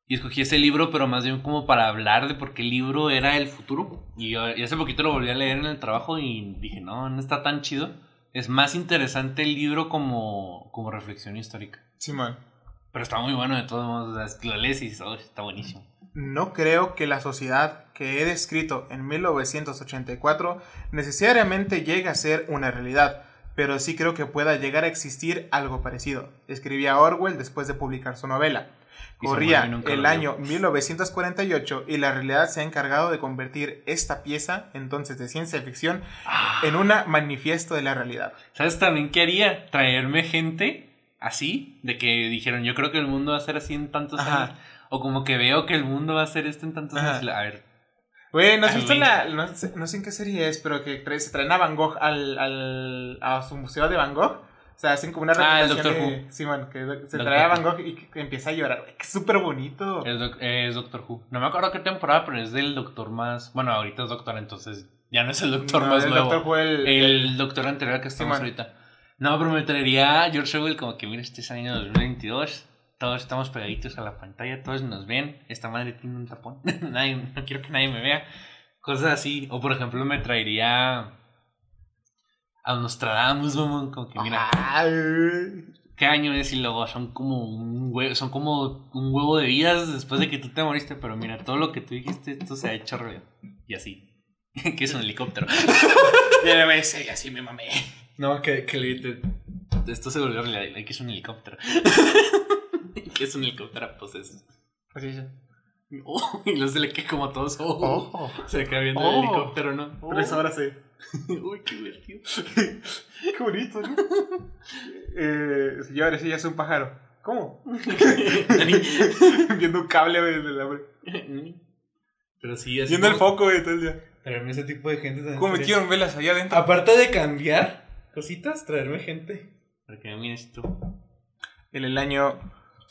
Y escogí ese libro, pero más bien como para hablar de por qué el libro era el futuro. Y, y hace poquito lo volví a leer en el trabajo y dije, no, no está tan chido. Es más interesante el libro como, como reflexión histórica. Sí, man. Pero está muy bueno de todos modos. Lo lees y está buenísimo. No creo que la sociedad que he descrito en 1984 necesariamente llegue a ser una realidad, pero sí creo que pueda llegar a existir algo parecido, escribía Orwell después de publicar su novela. Corría el año 1948 y la realidad se ha encargado de convertir esta pieza, entonces de ciencia ficción, ah. en una manifiesto de la realidad. ¿Sabes también qué haría? Traerme gente así, de que dijeron, yo creo que el mundo va a ser así en tantos años. O como que veo que el mundo va a ser esto en tantos años. A ver. Güey, ¿no has visto la.? No sé, en qué serie es, pero que se traen a Van Gogh al, al, a su museo de Van Gogh. O sea, hacen como una Ah, el Doctor Who. Simón, que se trae a Van Gogh y que empieza a llorar. Güey, que es súper bonito. Es, Doctor Who. No me acuerdo qué temporada, pero es del Doctor más. Bueno, ahorita es Doctor, entonces ya no es el Doctor más el nuevo. Doctor el, el, Doctor anterior que estamos ahorita. No, pero me traería a George Orwell como que, mira, este es año 2022. Todos estamos pegaditos a la pantalla, todos nos ven. Esta madre tiene un tapón. *laughs* nadie, no quiero que nadie me vea. Cosas así. O por ejemplo, me traería a Nostradamus, como que mira. ¿Qué año es? Y luego son como un huevo, son como un huevo de vidas después de que tú te moriste, pero mira, todo lo que tú dijiste, esto se ha hecho real. Y así. *laughs* que es un helicóptero. *laughs* y así me mamé. No, que, que esto se volvió realidad. Que es un helicóptero. *laughs* que es un helicóptero, pues eso. Así es. *laughs* Oh, y luego se le queda como a todos. Oh, Se queda viendo el oh. helicóptero, ¿no? Pero eso ahora sí. *laughs* Uy, qué divertido. qué bonito, ¿no? eh, señores, ella es un pájaro. ¿Cómo? Viendo un cable, del hambre. Pero sí, así. Viendo el foco, güey, todo el día. Traerme ese tipo de gente. ¿Cómo metieron velas allá adentro? Aparte de cambiar cositas, traerme gente. Para que me mires tú. En el año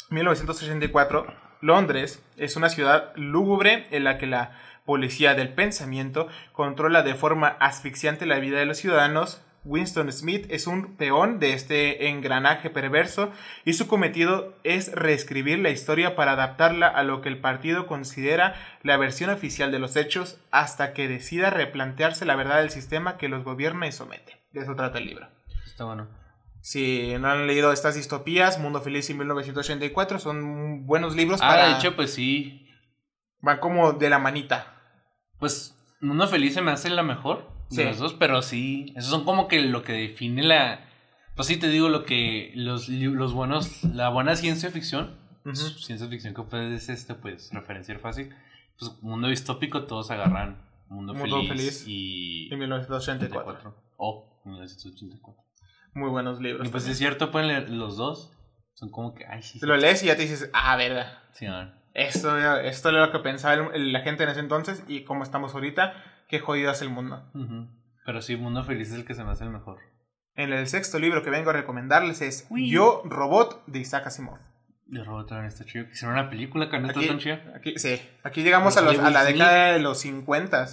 1984, Londres es una ciudad lúgubre en la que la policía del pensamiento controla de forma asfixiante la vida de los ciudadanos. Winston Smith es un peón de este engranaje perverso y su cometido es reescribir la historia para adaptarla a lo que el partido considera la versión oficial de los hechos hasta que decida replantearse la verdad del sistema que los gobierna y somete. De eso trata el libro. Está bueno. Si no han leído estas distopías, Mundo Feliz y 1984 son buenos libros ah, para... de hecho, pues sí. Van como de la manita. Pues Mundo Feliz se me hace la mejor de los dos, pero sí, esos son como que lo que define la... Pues sí te digo lo que los, los buenos, la buena ciencia ficción, Ujú. ciencia ficción que puedes este, pues referenciar fácil, pues mundo distópico todos agarran Mundo, Mundo Feliz, Feliz y... En 1984. O 1984. Muy buenos Y libros. pues también. es cierto, pueden leer los dos. Son como que, ay, sí. Te lo lees y ya te dices, ah, verga. Sí, a ver. Esto, era- esto era lo que pensaba la gente en ese entonces y cómo estamos ahorita. Qué jodido es el mundo. Pero sí, Mundo Feliz es el que se me hace el mejor. En el sexto libro que vengo a recomendarles es Uy. Yo, Robot, de Isaac Asimov. De Robot también está chido. Hicieron una película que no está Aquí, tan chida. aquí- sí, aquí llegamos a, Los la década de los 50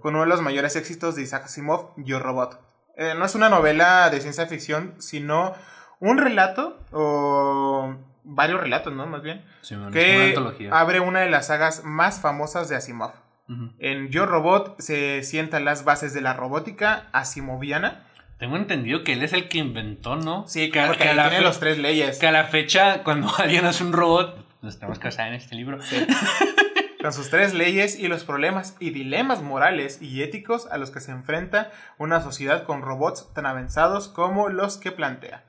con uno de los mayores éxitos de Isaac Asimov, Yo Robot. Eh, no es una novela de ciencia ficción, sino un relato, o varios relatos, ¿no? Más bien, Sí, bueno, una que abre una de las sagas más famosas de Asimov. En Yo Robot se sientan las bases de la robótica asimoviana. Tengo entendido que él es el que inventó, ¿no? Sí, que, porque que a la tiene fe- los tres leyes. que a la fecha, cuando *laughs* alguien hace un robot, nos tenemos que basar en este libro. *laughs* Con sus tres leyes y los problemas y dilemas morales y éticos a los que se enfrenta una sociedad con robots tan avanzados como los que plantea.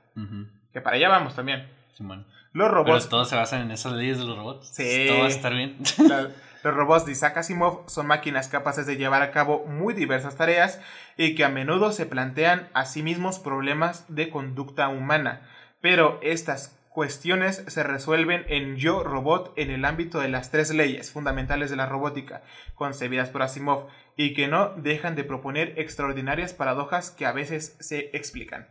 Que para allá vamos también. Los Pero robots, todos se basan en esas leyes de los robots. Sí. Todo va a estar bien. la- *laughs* los robots de Isaac Asimov son máquinas capaces de llevar a cabo muy diversas tareas y que a menudo se plantean a sí mismos problemas de conducta humana. Pero estas cuestiones se resuelven en Yo Robot en el ámbito de las tres leyes fundamentales de la robótica, concebidas por Asimov, y que no dejan de proponer extraordinarias paradojas que a veces se explican.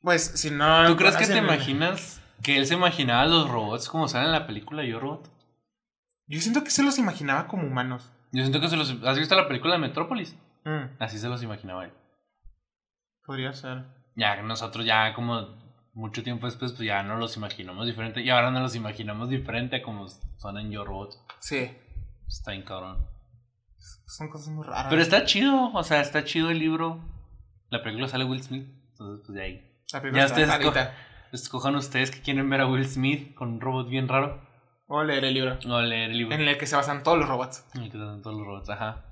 Pues si no... ¿Tú crees que te imaginas que él se imaginaba a los robots como salen en la película Yo Robot? Yo siento que se los imaginaba como humanos. Yo siento que se los... ¿Has visto la película de Metrópolis? Mm, Así se los imaginaba él. podría ser. Ya nosotros ya como mucho tiempo después pues ya no los imaginamos diferente y ahora no los imaginamos diferente a como son en Yo Robot. Sí, Está bien cabrón. son cosas muy raras. Pero está chido, o sea, está chido el libro. La película sale Will Smith, entonces pues de ahí. La película Ya está ustedes esco- escojan ustedes que quieren ver a Will Smith con un robot bien raro O leer el libro. o leer el libro. En el que se basan todos los robots. En el que se hacen todos los robots, ajá.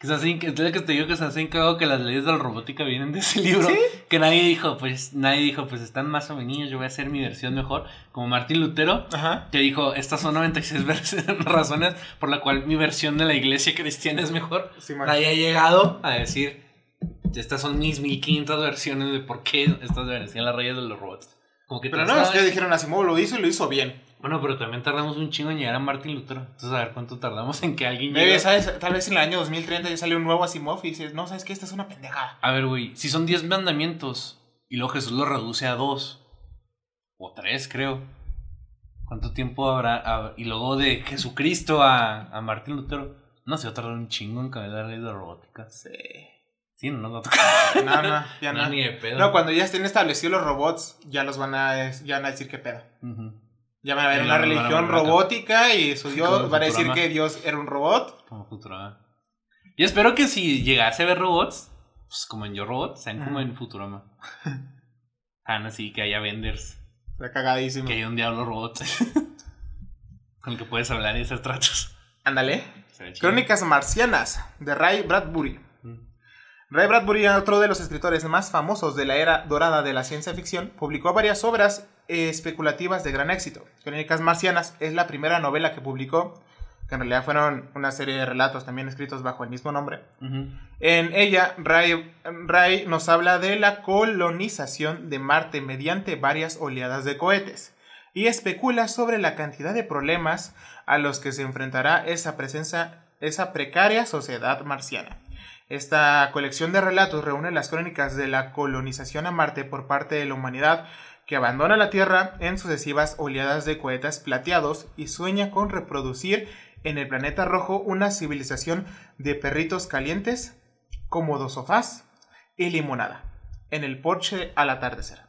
Que es lo que te digo que se hacen cagado que las leyes de la robótica vienen de ese libro. ¿Sí? Que nadie dijo, pues, nadie dijo, pues están más o menos, yo voy a hacer mi versión mejor. Como Martín Lutero, Ajá. que dijo, estas son 96 *laughs* vers- razones por la cual mi versión de la iglesia cristiana es mejor. Sí. Nadie ha llegado a decir, estas son mis 1500 versiones de por qué estas ser las reyes de los robots. Como que Pero no, es que dijeron Asimov lo hizo y lo hizo bien. Bueno, pero también tardamos un chingo en llegar a Martín Lutero. Entonces, a ver cuánto tardamos en que alguien Maybe, llegue. ¿sabes? Tal vez en el año 2030 ya salió un nuevo Asimov y dices, no, ¿sabes qué? Esta es una pendejada. A ver, güey, si son 10 mandamientos y luego Jesús lo reduce a 2 o 3, creo. ¿Cuánto tiempo habrá? a- y luego de Jesucristo a, a Martín Lutero. No se va a tardar un chingo en cambiar la ley de robótica. Sí. Sí, no nos va a *laughs* tocar. No, no, ya no. ni de pedo. No, cuando ya estén establecidos los robots, ya los van a, ya van a decir qué pedo. Ujú. Ya van a ver una religión robótica y su Dios van a decir que Dios era un robot. Como Futurama. Y espero que si llegase a ver robots, pues como en Yo Robot, sean como en Futurama. Ah, no, sí, que haya venders. Está cagadísimo. Que haya un diablo robot. *laughs* Con el que puedes hablar y hacer tratos. Ándale. Crónicas marcianas de Ray Bradbury. Ray Bradbury, otro de los escritores más famosos de la era dorada de la ciencia ficción, publicó varias obras eh, especulativas de gran éxito. Crónicas Marcianas es la primera novela que publicó, que en realidad fueron una serie de relatos también escritos bajo el mismo nombre. En ella, Ray, Ray nos habla de la colonización de Marte mediante varias oleadas de cohetes y especula sobre la cantidad de problemas a los que se enfrentará esa presencia, esa precaria sociedad marciana. Esta colección de relatos reúne las crónicas de la colonización a Marte por parte de la humanidad que abandona la Tierra en sucesivas oleadas de cohetes plateados y sueña con reproducir en el planeta rojo una civilización de perritos calientes, cómodos sofás y limonada en el porche al atardecer.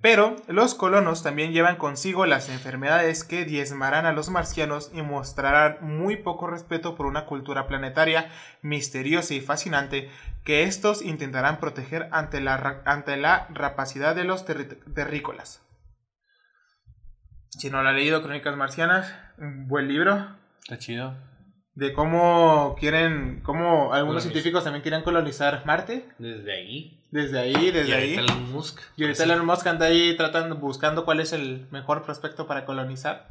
Pero los colonos también llevan consigo las enfermedades que diezmarán a los marcianos y mostrarán muy poco respeto por una cultura planetaria misteriosa y fascinante que estos intentarán proteger ante la, ante la rapacidad de los terrícolas. Si no lo ha leído, Crónicas Marcianas, un buen libro. Está chido. De cómo quieren, cómo algunos científicos también quieren colonizar Marte. Desde ahí. Desde ahí, desde y ahí. Elon Musk. Y ahorita Elon Musk anda ahí tratando, buscando cuál es el mejor prospecto para colonizar.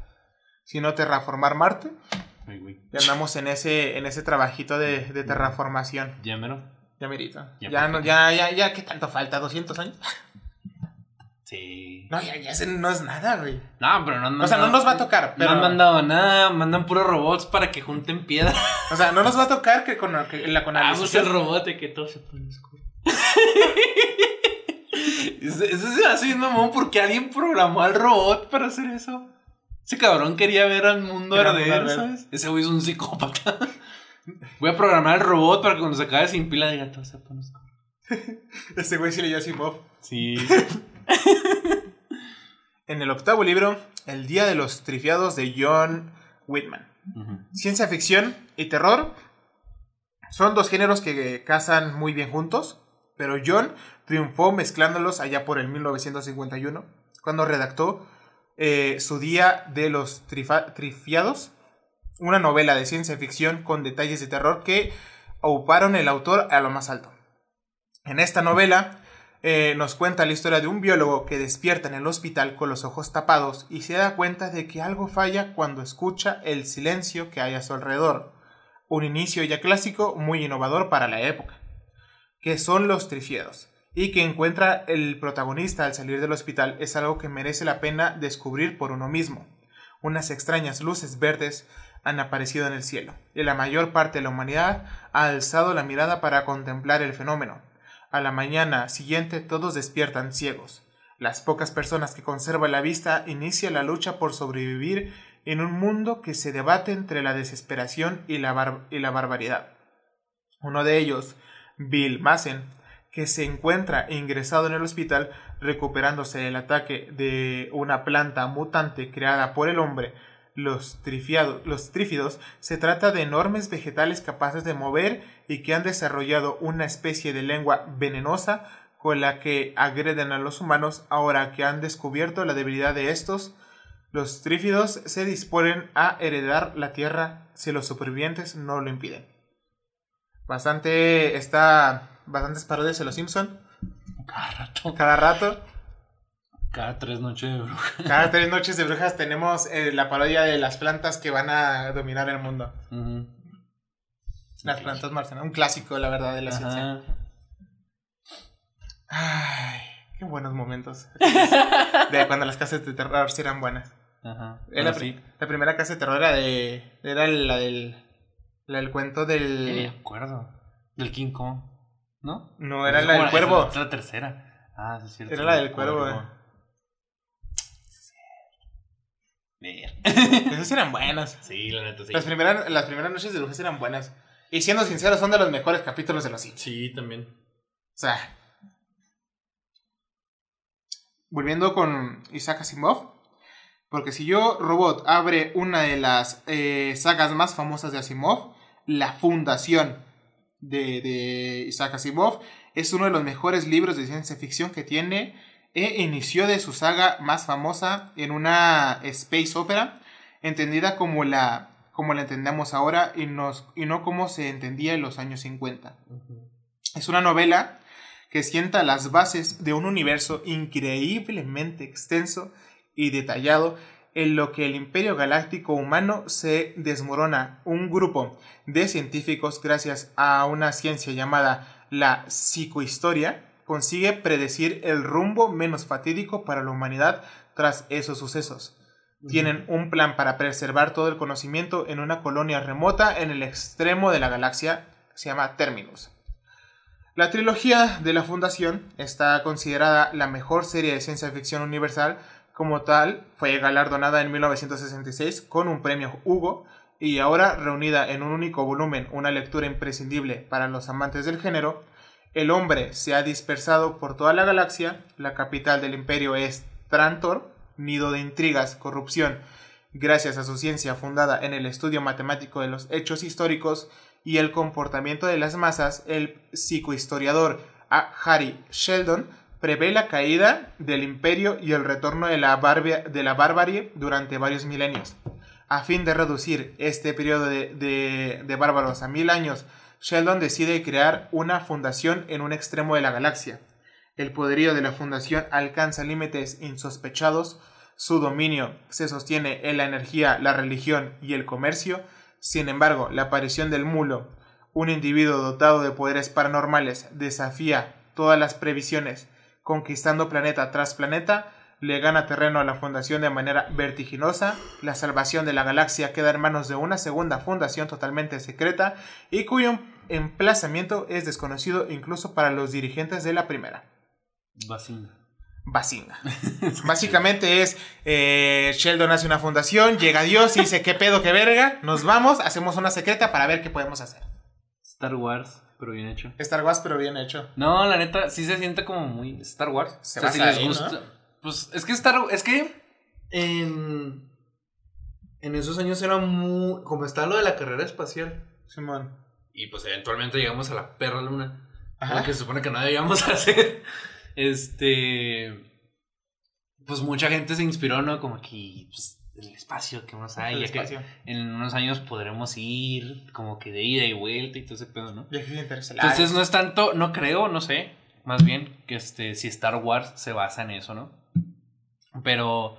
Si no, terraformar Marte. Ay, güey. Y andamos en ese, en ese trabajito de, de terraformación. Ya mero. Ya merito. Ya Ya, no, ya, ya, ya, ¿qué tanto falta? ¿200 años? Sí. No, ya, ya ese no es nada, güey. No, pero no, O sea, no nos va a tocar, pero... No han mandado nada, mandan puros robots para que junten piedra. O sea, no nos va a tocar que con que la Ah, conalización- pues el robot de que todo se pone oscuro. Eso se hace mamón porque alguien programó al robot para hacer eso. Ese cabrón quería ver al mundo arder. ¿sabes? Ese güey es un psicópata. Voy a programar al robot para que cuando se acabe sin pila diga todo se pone. *laughs* Ese güey sí leyó Asimov. Sí. *laughs* En el octavo libro, El Día de los Trifiados de John Whitman. Ciencia ficción y terror son dos géneros que casan muy bien juntos, pero John triunfó mezclándolos allá por el 1951, cuando redactó eh, Su Día de los Trifiados, una novela de ciencia ficción con detalles de terror que auparon el autor a lo más alto. En esta novela eh, nos cuenta la historia de un biólogo que despierta en el hospital con los ojos tapados y se da cuenta de que algo falla cuando escucha el silencio que hay a su alrededor. Un inicio ya clásico muy innovador para la época, que son los trifiedos, y que encuentra el protagonista al salir del hospital es algo que merece la pena descubrir por uno mismo. Unas extrañas luces verdes han aparecido en el cielo, y la mayor parte de la humanidad ha alzado la mirada para contemplar el fenómeno. A la mañana siguiente todos despiertan ciegos. Las pocas personas que conservan la vista inician la lucha por sobrevivir en un mundo que se debate entre la desesperación y la, y la barbaridad. Uno de ellos, Bill Massen, que se encuentra ingresado en el hospital recuperándose del ataque de una planta mutante creada por el hombre, los, los trífidos, se trata de enormes vegetales capaces de mover y que han desarrollado una especie de lengua venenosa con la que agreden a los humanos ahora que han descubierto la debilidad de estos. Los trífidos se disponen a heredar la tierra si los supervivientes no lo impiden. Bastante está bastantes parodias de los Simpson Cada rato. cada rato. Cada tres noches de bruja. Cada tres noches de brujas tenemos eh, la parodia de las plantas que van a dominar el mundo. Las plantas marcianas, un clásico, la verdad, de la ciencia. Ay, qué buenos momentos. De cuando las casas de terror sí eran buenas. Ajá. Era la, Bueno, pri- sí. la primera casa de terror era de. Era la del. La del cuento del. me acuerdo. Del King Kong. ¿No? No, era la del cuervo. Es la tercera. Ah, sí, es cierto. Era la del cuervo, eh. *laughs* Esas eran buenas. Sí, la neta, sí. Las, primeras, las primeras noches de brujas eran buenas. Y siendo sincero, son de los mejores capítulos de los Simpsons. Sí, también. O sea. Volviendo con Isaac Asimov. Porque si yo, Robot, abre una de las eh, sagas más famosas de Asimov, La Fundación de, de Isaac Asimov, es uno de los mejores libros de ciencia ficción que tiene. E inició de su saga más famosa en una space opera, entendida como la, como la entendemos ahora y, nos, y no como se entendía en los años 50. Es una novela que sienta las bases de un universo increíblemente extenso y detallado en lo que el imperio galáctico humano se desmorona. Un grupo de científicos, gracias a una ciencia llamada la psicohistoria, consigue predecir el rumbo menos fatídico para la humanidad tras esos sucesos. Tienen un plan para preservar todo el conocimiento en una colonia remota en el extremo de la galaxia que se llama Terminus. La trilogía de la Fundación está considerada la mejor serie de ciencia ficción universal. Como tal, fue galardonada en 1966 con un premio Hugo y ahora reunida en un único volumen, una lectura imprescindible para los amantes del género. El hombre se ha dispersado por toda la galaxia, la capital del imperio es Trantor, nido de intrigas, corrupción, gracias a su ciencia fundada en el estudio matemático de los hechos históricos y el comportamiento de las masas, el psicohistoriador A. Harry Sheldon prevé la caída del imperio y el retorno de la, de la barbarie durante varios milenios. A fin de reducir este periodo de, de bárbaros a mil años, Sheldon decide crear una fundación en un extremo de la galaxia. El poderío de la fundación alcanza límites insospechados, su dominio se sostiene en la energía, la religión y el comercio, sin embargo, la aparición del mulo, un individuo dotado de poderes paranormales, desafía todas las previsiones, conquistando planeta tras planeta, le gana terreno a la fundación de manera vertiginosa, la salvación de la galaxia queda en manos de una segunda fundación totalmente secreta y cuyo emplazamiento es desconocido incluso para los dirigentes de la primera. Basinga. Basinga. *laughs* Básicamente es eh, Sheldon hace una fundación, llega Dios y dice, ¿qué pedo, qué verga? Nos vamos, hacemos una secreta para ver qué podemos hacer. Star Wars, pero bien hecho. Star Wars, pero bien hecho. No, la neta, sí se siente como muy Star Wars. Se o sea, si les ahí, gusta. ¿no? Pues es que Star es que en, en esos años era muy. Como está lo de la carrera espacial. Simón. Y pues eventualmente llegamos a la perra luna. Ajá. Lo que se supone que no debíamos *laughs* hacer. Este. Pues mucha gente se inspiró, ¿no? Como que. Pues, el espacio que más hay. El ya que en unos años podremos ir como que de ida y vuelta y todo ese pedo, ¿no? Entonces no es tanto, no creo, no sé, más bien que este, si Star Wars se basa en eso, ¿no? Pero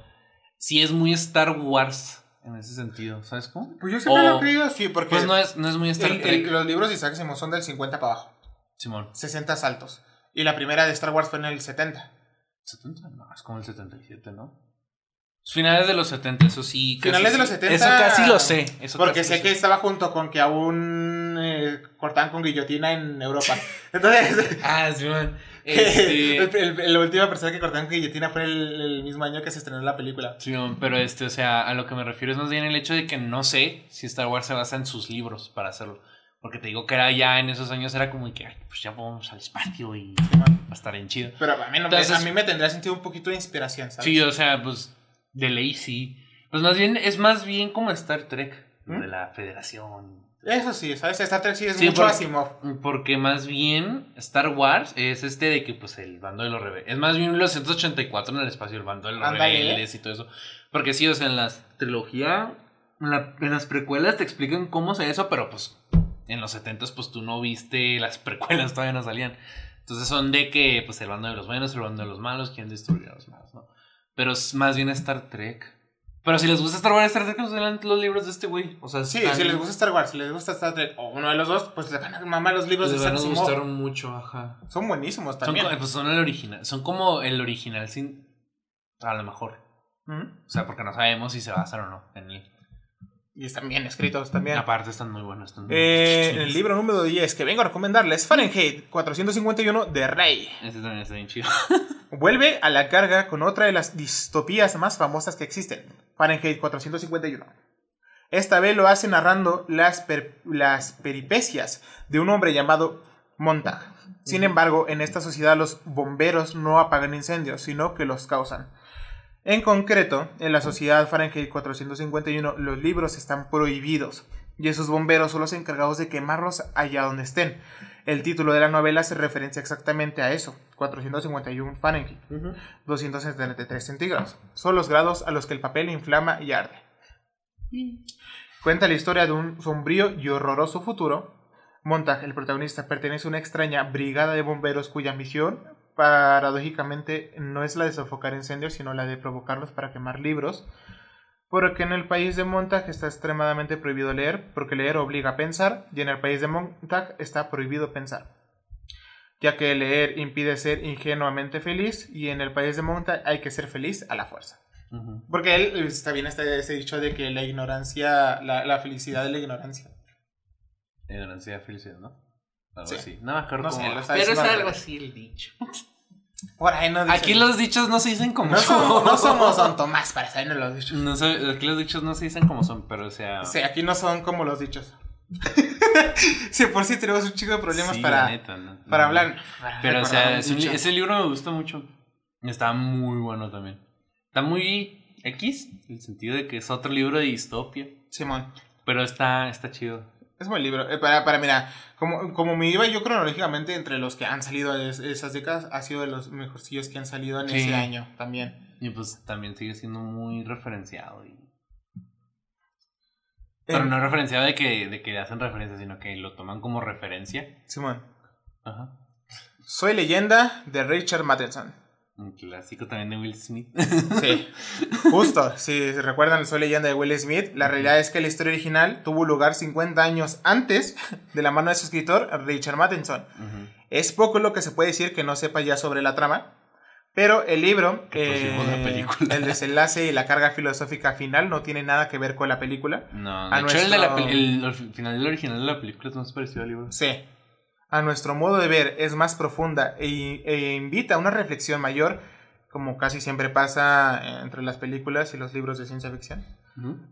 sí es muy Star Wars en ese sentido, ¿sabes cómo? Pues yo siempre lo he creído así, porque Pues no es, no es muy Star el- Trek. el- los libros de Isaac Asimov son del 50 para abajo, Simón. 60 saltos. Y la primera de Star Wars fue en el 70. ¿70? No, es como el 77, ¿no? Finales de los 70, eso sí. casi Finales de sí. los 70. Eso casi lo sé. Eso Porque sé que estaba junto con que aún eh, cortaban con guillotina en Europa. *laughs* Entonces, Ah, Simón. *laughs* Este, el- el- la última persona que cortaron con guillotina fue el, el mismo año que se estrenó la película. Simón, pero este, o sea, a lo que me refiero es más bien el hecho de que no sé si Star Wars se basa en sus libros para hacerlo. Porque te digo que era ya en esos años era como que, ay, pues ya vamos al espacio y va a estar en chido. Pero a mí, no Entonces- a mí me tendría sentido un poquito de inspiración, ¿sabes? Sí, o sea, pues de ley sí. Pues más bien, es más bien como Star Trek, ¿Mm? de la federación. Eso sí, ¿sabes? Star Trek sí es Sí, mucho porque- Asimov. Porque más bien Star Wars es este de que pues el bando de los rebeldes. Es más bien los 184 en el espacio, el bando de los Ándale. rebeldes y todo eso. Porque sí, o sea, en la trilogía, en, la- en las precuelas te explican cómo se eso, pero pues en los 70 pues tú no viste las *laughs* precuelas, todavía no salían. Entonces son de que pues el bando de los buenos, el bando de los malos, quieren destruir a los malos, ¿no? Pero es más bien Star Trek. Pero si les gusta Star Wars, Star Trek, pues adelante los libros de este güey. O sea, Sí, están- si les gusta Star Wars, si les gusta Star Trek o uno de los dos, pues les van a mamar los libros les de van a Asimov. gustar mucho, ajá. Son buenísimos Son, también. co- pues son el original. Son como el original sin. A lo mejor. Ujú. O sea, porque no sabemos si se basan o no en él. Y están bien escritos también. Aparte están muy buenos. Están muy Eh, buenos. el libro número 10 que vengo a recomendarles, Fahrenheit 451 de Rey. Ese también está bien chido. *laughs* Vuelve a la carga con otra de las distopías más famosas que existen, Fahrenheit 451. Esta vez lo hace narrando las, per- las peripecias de un hombre llamado Montag. Sin embargo, en esta sociedad los bomberos no apagan incendios, sino que los causan. En concreto, en la sociedad Fahrenheit 451 los libros están prohibidos y esos bomberos son los encargados de quemarlos allá donde estén. El título de la novela se referencia exactamente a eso, 451 Fahrenheit, 273 centígrados. Son los grados a los que el papel inflama y arde. Cuenta la historia de un sombrío y horroroso futuro. Montag, el protagonista, pertenece a una extraña brigada de bomberos cuya misión, paradójicamente, no es la de sofocar incendios, sino la de provocarlos para quemar libros. Porque en el país de Montag está extremadamente prohibido leer, porque leer obliga a pensar, y en el país de Montag está prohibido pensar. Ya que leer impide ser ingenuamente feliz, y en el país de Montag hay que ser feliz a la fuerza. Porque él está bien este, ese dicho de que la ignorancia, la, la felicidad de la ignorancia. Ignorancia, felicidad, ¿no? Algo Sí. así. No me acuerdo No sé, cómo Pero es algo así el dicho. *laughs* Por ahí no dicen- Aquí los dichos no se dicen como no son. somos, no *laughs* somos Don Tomás para saber los dichos. No sé, aquí los dichos no se dicen como son, pero o sea. Sí, aquí no son como los dichos. *laughs* sí, por sí tenemos un chico de problemas sí, para, la neta, ¿no? para No. hablar. para Pero, o sea, es un ese libro me gusta mucho. Está muy bueno también. Está muy X, en el sentido de que es otro libro de distopia. Simón. Pero está, está chido. Es buen libro. Eh, para, para, mira, como, como me iba yo cronológicamente entre los que han salido de esas décadas, ha sido de los mejorcillos que han salido en ese año también. Y pues también sigue siendo muy referenciado. Y... Pero no referenciado de que, de que hacen referencia, sino que lo toman como referencia. Simón. Ajá. Soy leyenda de Richard Matheson. Un clásico también de Will Smith. Sí, *laughs* justo. Si recuerdan Soy leyenda de Will Smith, la realidad es que la historia original tuvo lugar 50 años antes de la mano de su escritor Richard Matheson. Es poco lo que se puede decir que no sepa ya sobre la trama, pero el libro, eh, el desenlace y la carga filosófica final no tiene nada que ver con la película. No, de hecho el, final del original de la película es más parecido al libro. Sí, a nuestro modo de ver es más profunda e, e, invita a una reflexión mayor, como casi siempre pasa entre las películas y los libros de ciencia ficción.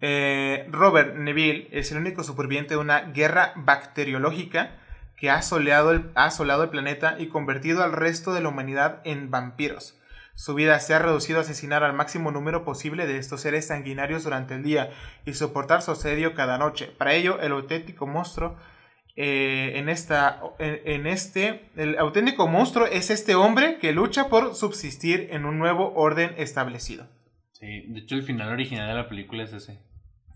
Eh, Robert Neville es el único superviviente de una guerra bacteriológica que ha, soleado el, ha asolado el planeta y convertido al resto de la humanidad en vampiros. Su vida se ha reducido a asesinar al máximo número posible de estos seres sanguinarios durante el día y soportar su asedio cada noche. Para ello, el auténtico monstruo eh, en, esta, en, este, el auténtico monstruo es este hombre que lucha por subsistir en un nuevo orden establecido. Sí, de hecho el final original de la película es ese.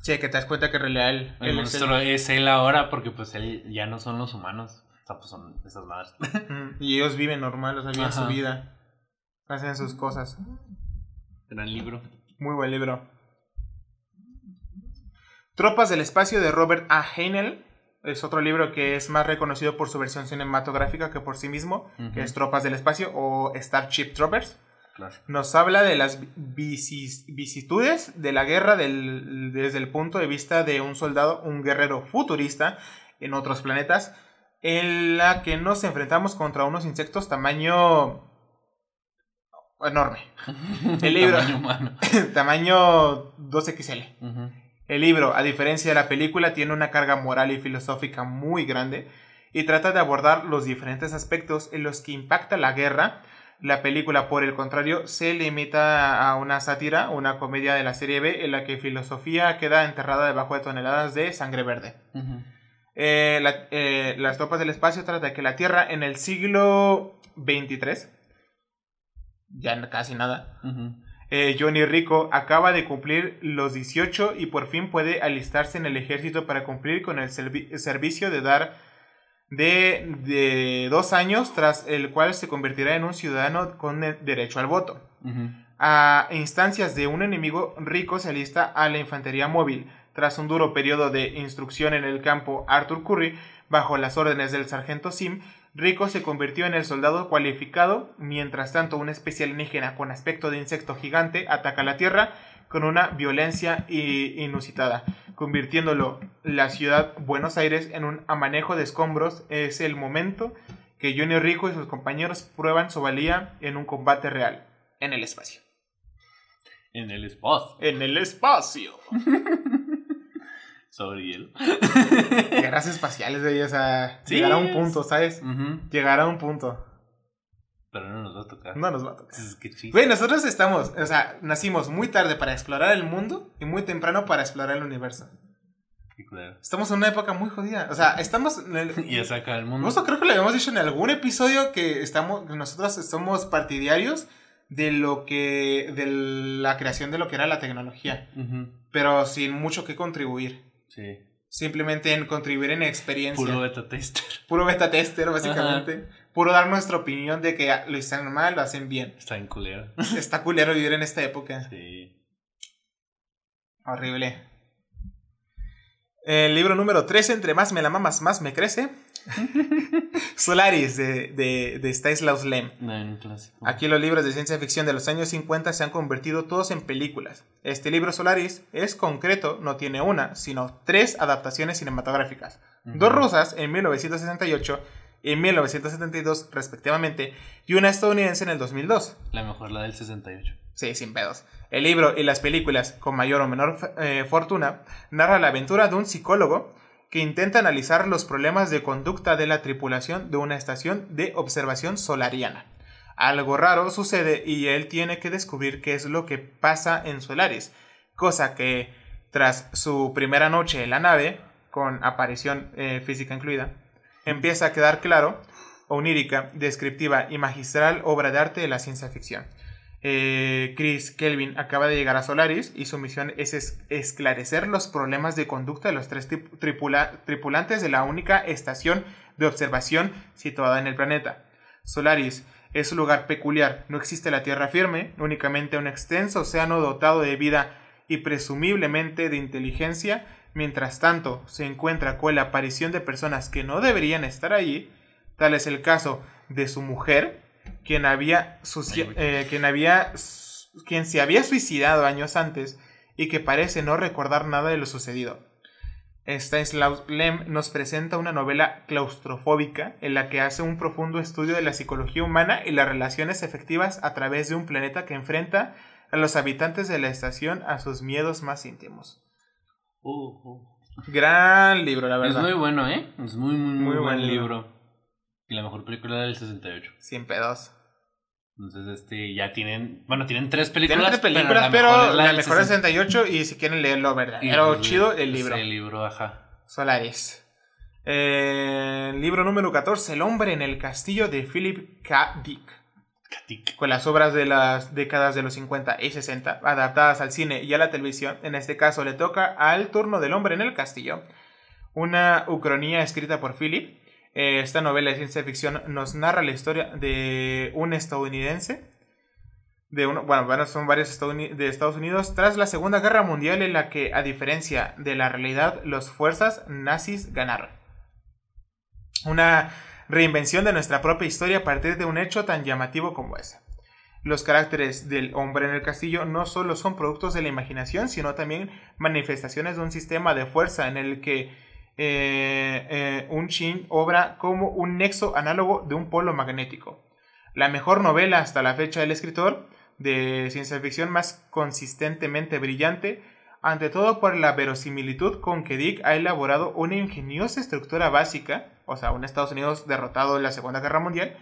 Sí, que te das cuenta que en realidad el, monstruo es, él ahora porque pues él ya no son los humanos, o sea, pues son esas madres. *laughs* y ellos viven normal, o sea, viven su vida, hacen sus cosas. Gran libro. Muy buen libro. Tropas del espacio de Robert A. Heinel es otro libro que es más reconocido por su versión cinematográfica que por sí mismo, que es Tropas del Espacio o Starship Troopers. Nos habla de las vicitudes de la guerra desde el punto de vista de un soldado, un guerrero futurista en otros planetas, en la que nos enfrentamos contra unos insectos tamaño enorme. *laughs* El libro. tamaño humano. *laughs* tamaño 2XL. El libro, a diferencia de la película, tiene una carga moral y filosófica muy grande y trata de abordar los diferentes aspectos en los que impacta la guerra. La película, por el contrario, se limita a una sátira, una comedia de la serie B, en la que filosofía queda enterrada debajo de toneladas de sangre verde. Eh, eh, las tropas del espacio trata de que la Tierra en el siglo 23, ya casi nada, eh, Johnny Rico acaba de cumplir los 18 y por fin puede alistarse en el ejército para cumplir con el servicio de dar de, dos años, tras el cual se convertirá en un ciudadano con derecho al voto. A instancias de un enemigo, Rico se alista a la infantería móvil. Tras un duro periodo de instrucción en el campo, Arthur Curry, bajo las órdenes del sargento Sim, Rico se convirtió en el soldado cualificado, mientras tanto un especie alienígena con aspecto de insecto gigante ataca la Tierra con una violencia inusitada, convirtiéndolo la ciudad Buenos Aires en un amanejo de escombros. Es el momento que Johnny Rico y sus compañeros prueban su valía en un combate real, en el espacio. En el espacio. En el espacio. *laughs* sobre hielo. *laughs* Guerras espaciales, güey, o sea, llegar a un punto, ¿sabes? Llegar a un punto. Pero no nos va a tocar. No nos va a tocar. Güey, nosotros estamos, o sea, nacimos muy tarde para explorar el mundo y muy temprano para explorar el universo. Claro. Estamos en una época muy jodida. O sea, estamos. En el, *laughs* y saca el mundo. Nosotros creo que lo habíamos dicho en algún episodio que estamos. nosotros somos partidarios de lo que. de la creación de lo que era la tecnología. Pero sin mucho que contribuir. Simplemente en contribuir en experiencia. Puro beta tester. *laughs* Puro beta tester, básicamente. Puro dar nuestra opinión de que lo hicieron mal, lo hacen bien. Está en culero. *laughs* Está culero vivir en esta época. Sí. Horrible. El libro número 13, entre más me la mamas, más me crece. *laughs* Solaris de, de, de Stanislaus Lem. Aquí los libros de ciencia ficción de los años 50 se han convertido todos en películas. Este libro Solaris es concreto, no tiene una, sino tres adaptaciones cinematográficas. Dos rusas en 1968 y en 1972 respectivamente, y una estadounidense en el 2002. La mejor, la del 68. Sí, sin pedos. El libro y las películas, con mayor o menor eh, fortuna, narra la aventura de un psicólogo que intenta analizar los problemas de conducta de la tripulación de una estación de observación solariana. Algo raro sucede y él tiene que descubrir qué es lo que pasa en Solaris, cosa que tras su primera noche en la nave con aparición eh, física incluida, empieza a quedar claro, onírica, descriptiva y magistral obra de arte de la ciencia ficción. Eh, Chris Kelvin acaba de llegar a Solaris y su misión es esclarecer los problemas de conducta de los tres tripulantes de la única estación de observación situada en el planeta. Solaris es un lugar peculiar, no existe la tierra firme, únicamente un extenso océano dotado de vida y presumiblemente de inteligencia, mientras tanto se encuentra con la aparición de personas que no deberían estar allí, tal es el caso de su mujer, quien había, eh, quien había quien se había suicidado años antes y que parece no recordar nada de lo sucedido. Stanislaw Lem nos presenta una novela claustrofóbica en la que hace un profundo estudio de la psicología humana y las relaciones efectivas a través de un planeta que enfrenta a los habitantes de la estación a sus miedos más íntimos. Uh, uh. Gran libro, la verdad. Es muy bueno, ¿eh? Es muy, muy, muy, buen libro. Y la mejor película del 68. Sin pedos. Entonces, este, ya tienen, bueno, tienen tres películas. Tienen tres películas, pero, la, mejor es 68 y si quieren leerlo, ¿verdad? Era pues, chido el libro. El libro, ajá. Solaris. Eh, libro número 14, El hombre en el castillo de Philip K. Dick. Con las obras de las décadas de los 50 y 60, adaptadas al cine y a la televisión, en este caso le toca al turno del hombre en el castillo. Una ucronía escrita por Philip, eh, esta novela de ciencia ficción nos narra la historia de un estadounidense, de uno, bueno, son varios de Estados Unidos, tras la Segunda Guerra Mundial en la que, a diferencia de la realidad, las fuerzas nazis ganaron. Una reinvención de nuestra propia historia a partir de un hecho tan llamativo como ese. Los caracteres del hombre en el castillo no solo son productos de la imaginación, sino también manifestaciones de un sistema de fuerza en el que eh, eh, un chin obra como un nexo análogo de un polo magnético. La mejor novela hasta la fecha del escritor de ciencia ficción más consistentemente brillante, ante todo por la verosimilitud con que Dick ha elaborado una ingeniosa estructura básica, o sea, un Estados Unidos derrotado en la Segunda Guerra Mundial,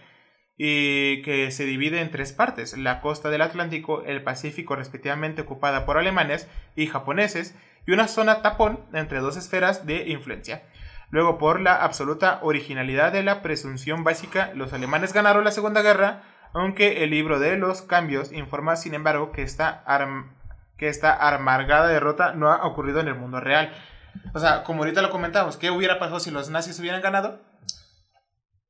y que se divide en tres partes, la costa del Atlántico, el Pacífico respectivamente ocupada por alemanes y japoneses, y una zona tapón entre dos esferas de influencia. Luego, por la absoluta originalidad de la presunción básica, los alemanes ganaron la Segunda Guerra, aunque el libro de los cambios informa, sin embargo, que esta, que esta amargada derrota no ha ocurrido en el mundo real. O sea, como ahorita lo comentamos, ¿qué hubiera pasado si los nazis hubieran ganado?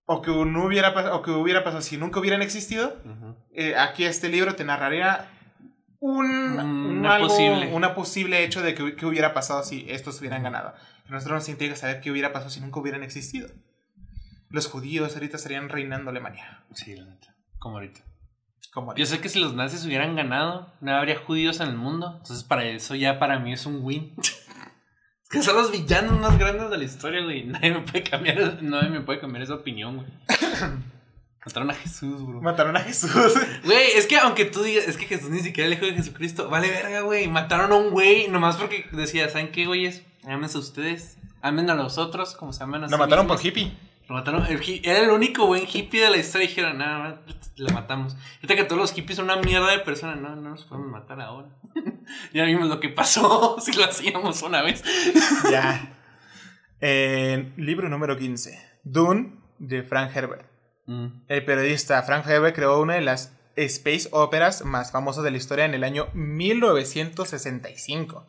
O que no hubiera, o que hubiera pasado si nunca hubieran existido. Eh, aquí este libro te narraría un, una, posible. una posible hecho de que, hubiera pasado si estos hubieran ganado. nosotros nos interesa saber qué hubiera pasado si nunca hubieran existido. Los judíos ahorita estarían reinando Alemania. Sí, la neta. Como ahorita. Como Yo sé que si los nazis hubieran ganado, no habría judíos en el mundo. Entonces, para eso ya para mí es un win. *laughs* es que son los villanos más grandes de la historia, güey. Nadie me puede cambiar, *laughs* nadie me puede cambiar esa opinión, güey. *coughs* Mataron a Jesús, bro. Mataron a Jesús. *laughs* Güey, es que aunque tú digas, es que Jesús ni siquiera el hijo de Jesucristo, vale verga, güey. Mataron a un güey nomás porque decía, ¿saben qué, güeyes? Ámense a ustedes, amen a los otros como se aman a Lo mataron por hippie. Lo mataron, era el único buen hippie de la historia. Dijeron, nada, le matamos. Fíjate que todos los hippies son una mierda de personas. No, no nos podemos matar ahora. *laughs* ya vimos lo que pasó *laughs* si lo hacíamos una vez. ya. libro número 15. Dune de Frank Herbert. Mm. El periodista Frank Herbert creó una de las space operas más famosas de la historia en el año 1965.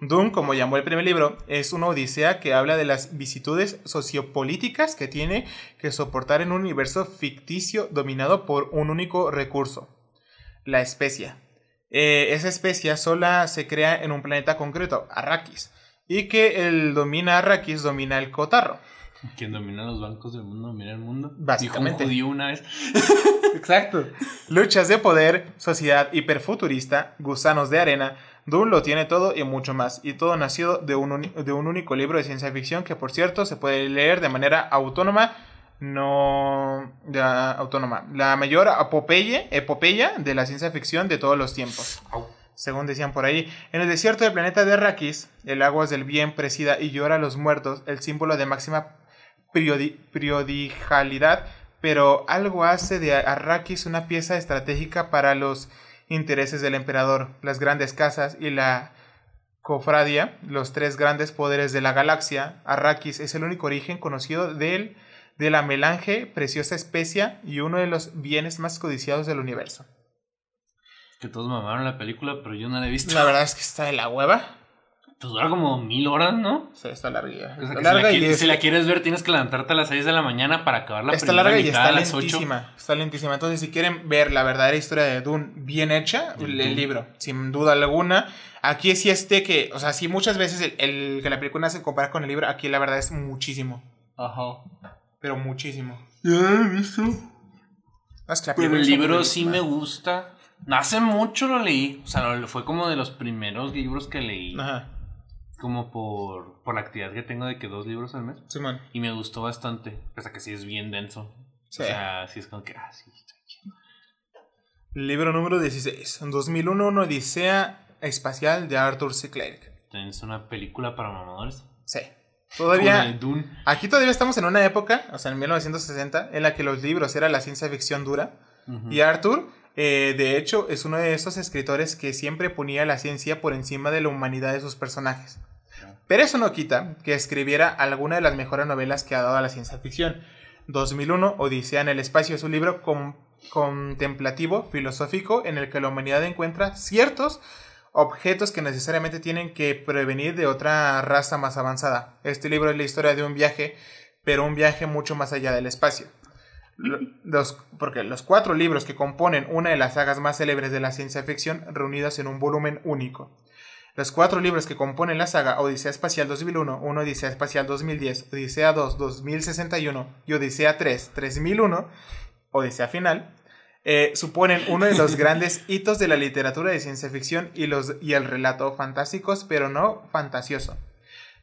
Dune, como llamó el primer libro, es una odisea que habla de las vicitudes sociopolíticas que tiene que soportar en un universo ficticio dominado por un único recurso, la especia. Eh, esa especia sola se crea en un planeta concreto, Arrakis, y que el domina Arrakis domina el cotarro. Quien domina los bancos del mundo domina el mundo. Básicamente. Dijo una vez. *laughs* Exacto. Luchas de poder, sociedad hiperfuturista, gusanos de arena. Dune lo tiene todo y mucho más. Y todo nacido de un, de un único libro de ciencia ficción que, por cierto, se puede leer de manera autónoma. No. autónoma. La mayor epopeya, epopeya de la ciencia ficción de todos los tiempos. según decían por ahí. En el desierto del planeta de Arrakis, el agua es del bien presida y llora a los muertos, el símbolo de máxima periodijalidad, pero algo hace de Arrakis una pieza estratégica para los intereses del emperador, las grandes casas y la cofradia, los tres grandes poderes de la galaxia, Arrakis es el único origen conocido del, de la melange, preciosa especia y uno de los bienes más codiciados del universo. Que todos mamaron la película, pero yo no la he visto. La verdad es que está de la hueva. Pues dura como mil horas, ¿no? Sí, está larga. O sea, Está que larga si, la, y es- si la quieres ver, tienes que levantarte a las 6 de la mañana para acabar la está primera larga y mitad está a las 8. lentísima. Está lentísima. Entonces, si quieren ver la verdadera historia de Dune bien hecha, el, Dune. libro, sin duda alguna. Aquí sí este que, o sea, sí muchas veces el, el que la película se compara con el libro, aquí la verdad es muchísimo. Ajá. Pero muchísimo. Ya lo he visto. Es que Pero el libro sí me gusta. Hace mucho lo leí. O sea, fue como de los primeros libros que leí. Ajá. Como por, por la actividad que tengo de que dos libros al mes. Simón. Y me gustó bastante. Pese a que sí es bien denso. Sí. O sea, sí es como que, ah, sí, está. Libro número 16. 2001, una odisea espacial de Arthur C. Clarke. También es una película para mamadores. Sí. Todavía... Aquí todavía estamos en una época, o sea, en 1960, en la que los libros era la ciencia ficción dura. Y Arthur, eh, de hecho, es uno de esos escritores que siempre ponía la ciencia por encima de la humanidad de sus personajes. Pero eso no quita que escribiera alguna de las mejores novelas que ha dado a la ciencia ficción. 2001, Odisea en el espacio, es un libro contemplativo, filosófico, en el que la humanidad encuentra ciertos objetos que necesariamente tienen que prevenir de otra raza más avanzada. Este libro es la historia de un viaje, pero un viaje mucho más allá del espacio. Porque los cuatro libros que componen una de las sagas más célebres de la ciencia ficción reunidas en un volumen único. Los cuatro libros que componen la saga Odisea Espacial 2001, una Odisea Espacial 2010, Odisea 2 2061 y Odisea 3 3001, Odisea Final, eh, suponen uno de los *laughs* grandes hitos de la literatura de ciencia ficción y, los, y el relato fantásticos, pero no fantasioso,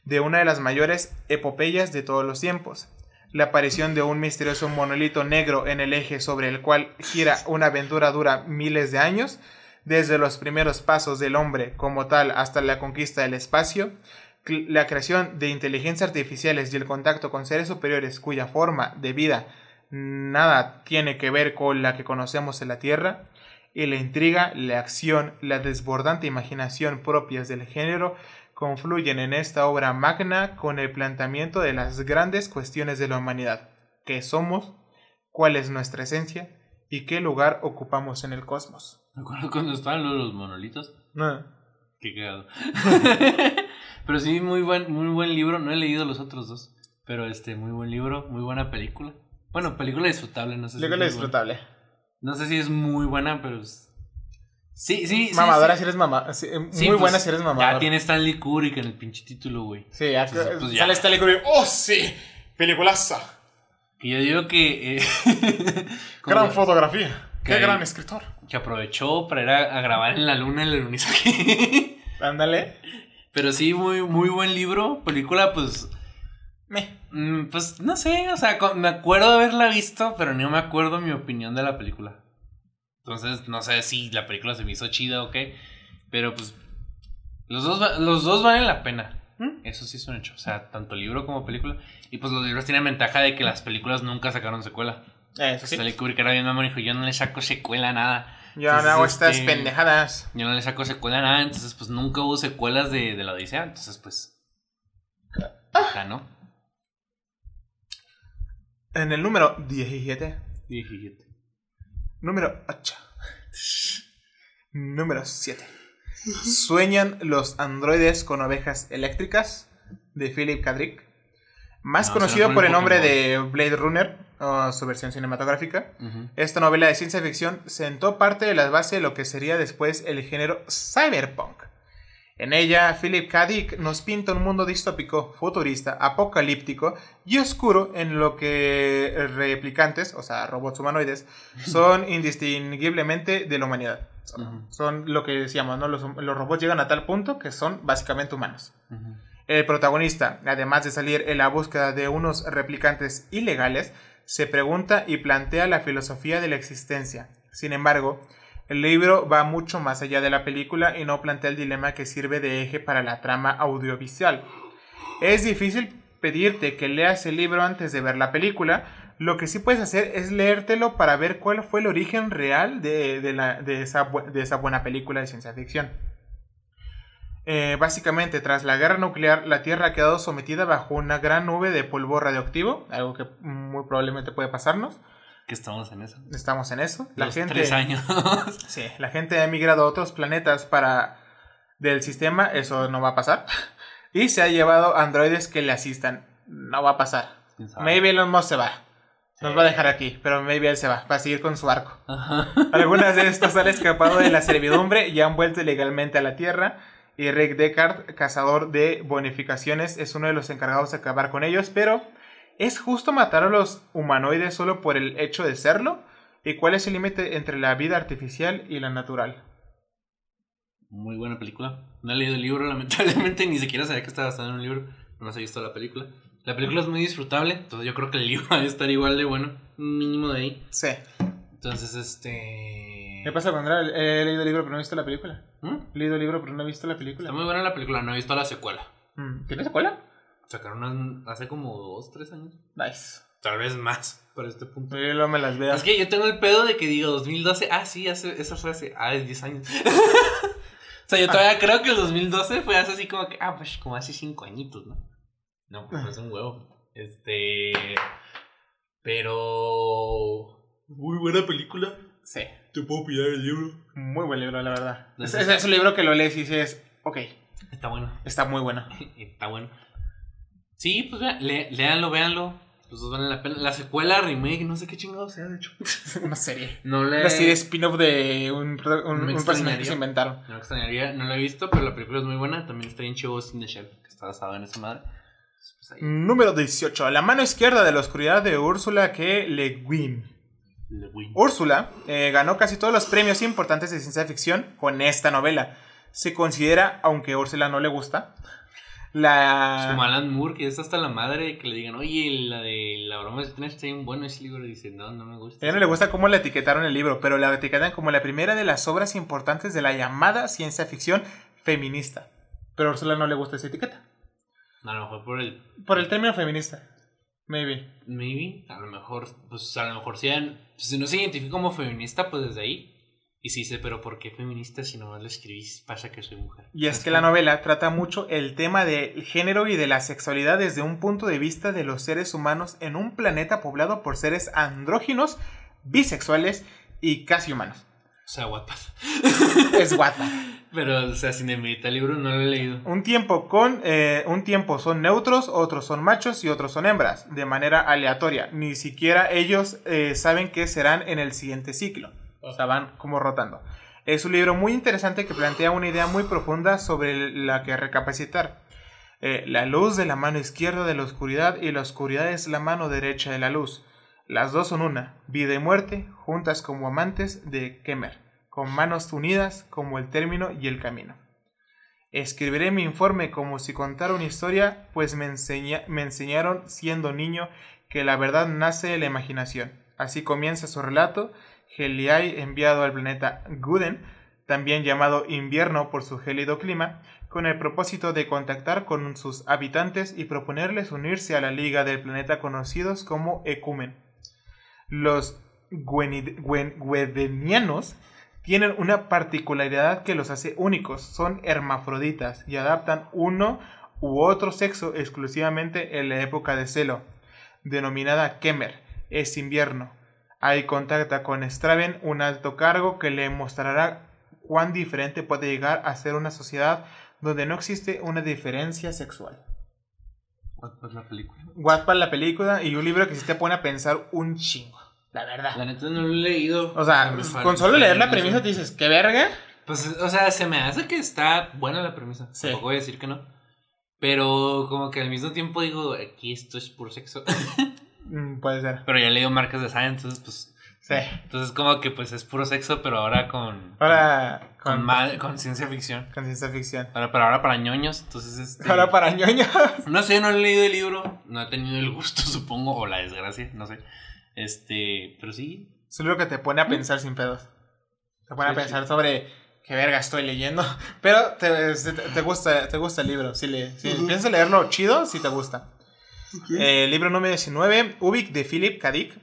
de una de las mayores epopeyas de todos los tiempos. La aparición de un misterioso monolito negro en el eje sobre el cual gira una aventura dura miles de años, desde los primeros pasos del hombre como tal hasta la conquista del espacio, la creación de inteligencias artificiales y el contacto con seres superiores cuya forma de vida nada tiene que ver con la que conocemos en la Tierra, y la intriga, la acción, la desbordante imaginación propias del género confluyen en esta obra magna con el planteamiento de las grandes cuestiones de la humanidad. ¿Qué somos? ¿Cuál es nuestra esencia? ¿Y qué lugar ocupamos en el cosmos? Me acuerdo cuando estaban los, los monolitos. No. Qué cagado. *laughs* pero sí, muy buen, muy buen libro. No he leído los otros dos. Pero este, muy buen libro, muy buena película. Bueno, película disfrutable, no sé si. Película es muy buena. disfrutable. No sé si es muy buena, pero. es- Sí, sí. Mamadora sí. si eres mamá. sí, muy Sí, pues, buena si eres mamadora. Ya tiene Stanley Kubrick en el pinche título, güey. Sí, ya, Entonces, pues, ya. sale Stanley Kubrick. ¡Oh, sí! Peliculaza. Y yo digo que. eh, *laughs* Gran fotografía. Qué gran escritor. Que aprovechó para ir a, a grabar en la luna el alunizaje. *laughs* Ándale. Pero sí, muy, muy buen libro. Película, pues. Me. mm, Pues no sé, o sea, me acuerdo de haberla visto, pero no me acuerdo mi opinión de la película. Entonces, no sé si la película se me hizo chida o qué. Pero pues. Los dos, los dos valen la pena. ¿Mm? Eso sí es un hecho. O sea, tanto libro como película. Y pues los libros tienen ventaja de que las películas nunca sacaron secuela. Eso sí. Stanley Kubrick era bien mamón y dijo: Yo no le saco secuela a nada. Yo no hago estas este, pendejadas. Yo no le saco secuela a nada, entonces pues nunca hubo secuelas de, de la Odisea, entonces pues... Ya no. En el número 17. 17. Número 8. Número 7. Sueñan los androides con ovejas eléctricas de Philip K. Dick. Más No, conocido por el el nombre Pokémon. de Blade Runner, o su versión cinematográfica. Esta novela de ciencia ficción sentó parte de las bases de lo que sería después el género cyberpunk. En ella, Philip K. Dick nos pinta un mundo distópico, futurista, apocalíptico y oscuro en lo que replicantes, o sea, robots humanoides, *laughs* son indistinguiblemente de la humanidad. Son, lo que decíamos, ¿no? Los, los robots llegan a tal punto que son básicamente humanos. El protagonista, además de salir en la búsqueda de unos replicantes ilegales, se pregunta y plantea la filosofía de la existencia. Sin embargo, el libro va mucho más allá de la película y no plantea el dilema que sirve de eje para la trama audiovisual. Es difícil pedirte que leas el libro antes de ver la película, lo que sí puedes hacer es leértelo para ver cuál fue el origen real de, de la- de esa, de esa buena película de ciencia ficción. Eh, básicamente, tras la guerra nuclear, la Tierra ha quedado sometida bajo una gran nube de polvo radioactivo, algo que muy probablemente puede pasarnos. Que estamos en eso. Estamos en eso. La Los gente, Tres años. *laughs* sí, la gente ha emigrado a otros planetas para del sistema, eso no va a pasar. *laughs* Y se ha llevado androides que le asistan. No va a pasar. Maybe Elon Musk se va. Nos va a dejar aquí, pero maybe él se va, va a seguir con su arco. Ajá. Algunas de *laughs* estos han escapado de la servidumbre y han vuelto ilegalmente a la Tierra. Y Rick Deckard, cazador de bonificaciones, es uno de los encargados de acabar con ellos. Pero, ¿es justo matar a los humanoides solo por el hecho de serlo? ¿Y cuál es el límite entre la vida artificial y la natural? Muy buena película. No he leído el libro, *laughs* lamentablemente, ni siquiera sabía que estaba basado en un libro. No se ha visto la película. La película es muy disfrutable, entonces yo creo que el libro *laughs* va a estar igual de bueno. Mínimo de ahí. Sí. Entonces, este. ¿Qué pasa con Andrea? He leído el libro pero no he visto la película. ¿Mm? He leído el libro pero no he visto la película. Está muy buena la película, no he visto la secuela. Mm, ¿Tiene secuela? Sacaron hace como dos, tres años. Nice. Tal vez más, para este punto. Yo no me las veo. Es que yo tengo el pedo de que digo 2012. Ah, sí, hace, eso fue hace. Ah, es 10 años. *laughs* o sea, yo todavía creo que el 2012 fue hace así como que. Ah, pues como hace 5 añitos, ¿no? No, pues es un huevo. Este. Pero. Muy buena película. Sí. Te puedo pillar el libro. Muy buen libro, la verdad. Es, es- es un libro que lo lees y dices, ok, Está bueno. está muy bueno. *laughs* Está bueno. Sí, pues vean, lé- léanlo, véanlo. Los dos valen la pena. La secuela, remake, no sé qué chingado sea, de hecho. *laughs* Una serie. No le. Una serie spin-off de un, un- Me un personaje que se inventaron. No me extrañaría, no lo he visto, pero la película es muy buena. También está bien chido Ghost in the Shell, que está basado en esa madre. Pues ahí. Número 18. La mano izquierda de la oscuridad de Úrsula K. Le Guin. Le. Úrsula eh, ganó casi todos los premios importantes de ciencia ficción con esta novela. Se considera, aunque a Úrsula no le gusta, Pues la... como Alan Moore, que es hasta la madre que le digan, oye, la de la broma de está bien bueno ese libro. Y dice, no, no me A gusta. ella no le gusta cómo la etiquetaron el libro, pero la etiquetan como la primera de las obras importantes de la llamada ciencia ficción feminista. Pero a Úrsula no le gusta esa etiqueta. A lo mejor por el. Por el término feminista. Maybe. Maybe, a lo mejor, pues a lo mejor sean. Pues, si no se identifica como feminista, pues desde ahí. Y sí dice, pero ¿por qué feminista si no lo escribís? Pasa que soy mujer. Y es que la novela trata mucho el tema del género y de la sexualidad desde un punto de vista de los seres humanos en un planeta poblado por seres andróginos, bisexuales y casi humanos. O sea, guapas. Es guapa. *laughs* Pero, o sea, sin el libro no lo he leído. Un tiempo con eh, un tiempo son neutros, otros son machos y otros son hembras, de manera aleatoria. Ni siquiera ellos eh, saben qué serán en el siguiente ciclo. O sea, van como rotando. Es un libro muy interesante que plantea una idea muy profunda sobre la que recapacitar. Eh, la luz de la mano izquierda de la oscuridad y la oscuridad es la mano derecha de la luz. Las dos son una, vida y muerte, juntas como amantes de Kemer, con manos unidas como el término y el camino. Escribiré mi informe como si contara una historia, pues me, enseña- me enseñaron siendo niño que la verdad nace de la imaginación. Así comienza su relato, Heliai enviado al planeta Guden, también llamado invierno por su gélido clima, con el propósito de contactar con sus habitantes y proponerles unirse a la liga del planeta conocidos como Ecumen. Los Gwedenianos tienen una particularidad que los hace únicos. Son hermafroditas y adaptan uno u otro sexo exclusivamente en la época de celo, denominada Kemer. Es invierno. Ahí contacta con Straven, un alto cargo que le mostrará cuán diferente puede llegar a ser una sociedad donde no existe una diferencia sexual. Pues la película. Guapa la película y un libro que sí te pone a pensar un chingo. La verdad. La neta no lo he leído. O sea, con solo leer la premisa te dices, ¿qué verga? Pues, o sea, se me hace que está buena la premisa. Sí. Tampoco voy a decir que no. Pero como que al mismo tiempo digo, aquí esto es puro sexo. *laughs* Mm, puede ser. pero ya he leído marcas de Science, entonces pues... Sí. Entonces como que pues es puro sexo, pero ahora con... Ahora Con, con, ma- con ciencia ficción. con ciencia ficción. Ahora, pero ahora para ñoños, entonces este... Ahora para ñoños. *laughs* No sé, no he leído el libro, no he tenido el gusto, *laughs* supongo, o la desgracia, no sé. Este, pero sí. Es un libro que te pone a pensar sin pedos. Te pone a Sí, pensar sobre qué verga estoy leyendo. *laughs* Pero te, te- te gusta, te gusta el libro. Si, le, si piensas leerlo chido, si te gusta. Eh, libro número 19, Ubik de Philip K. Dick.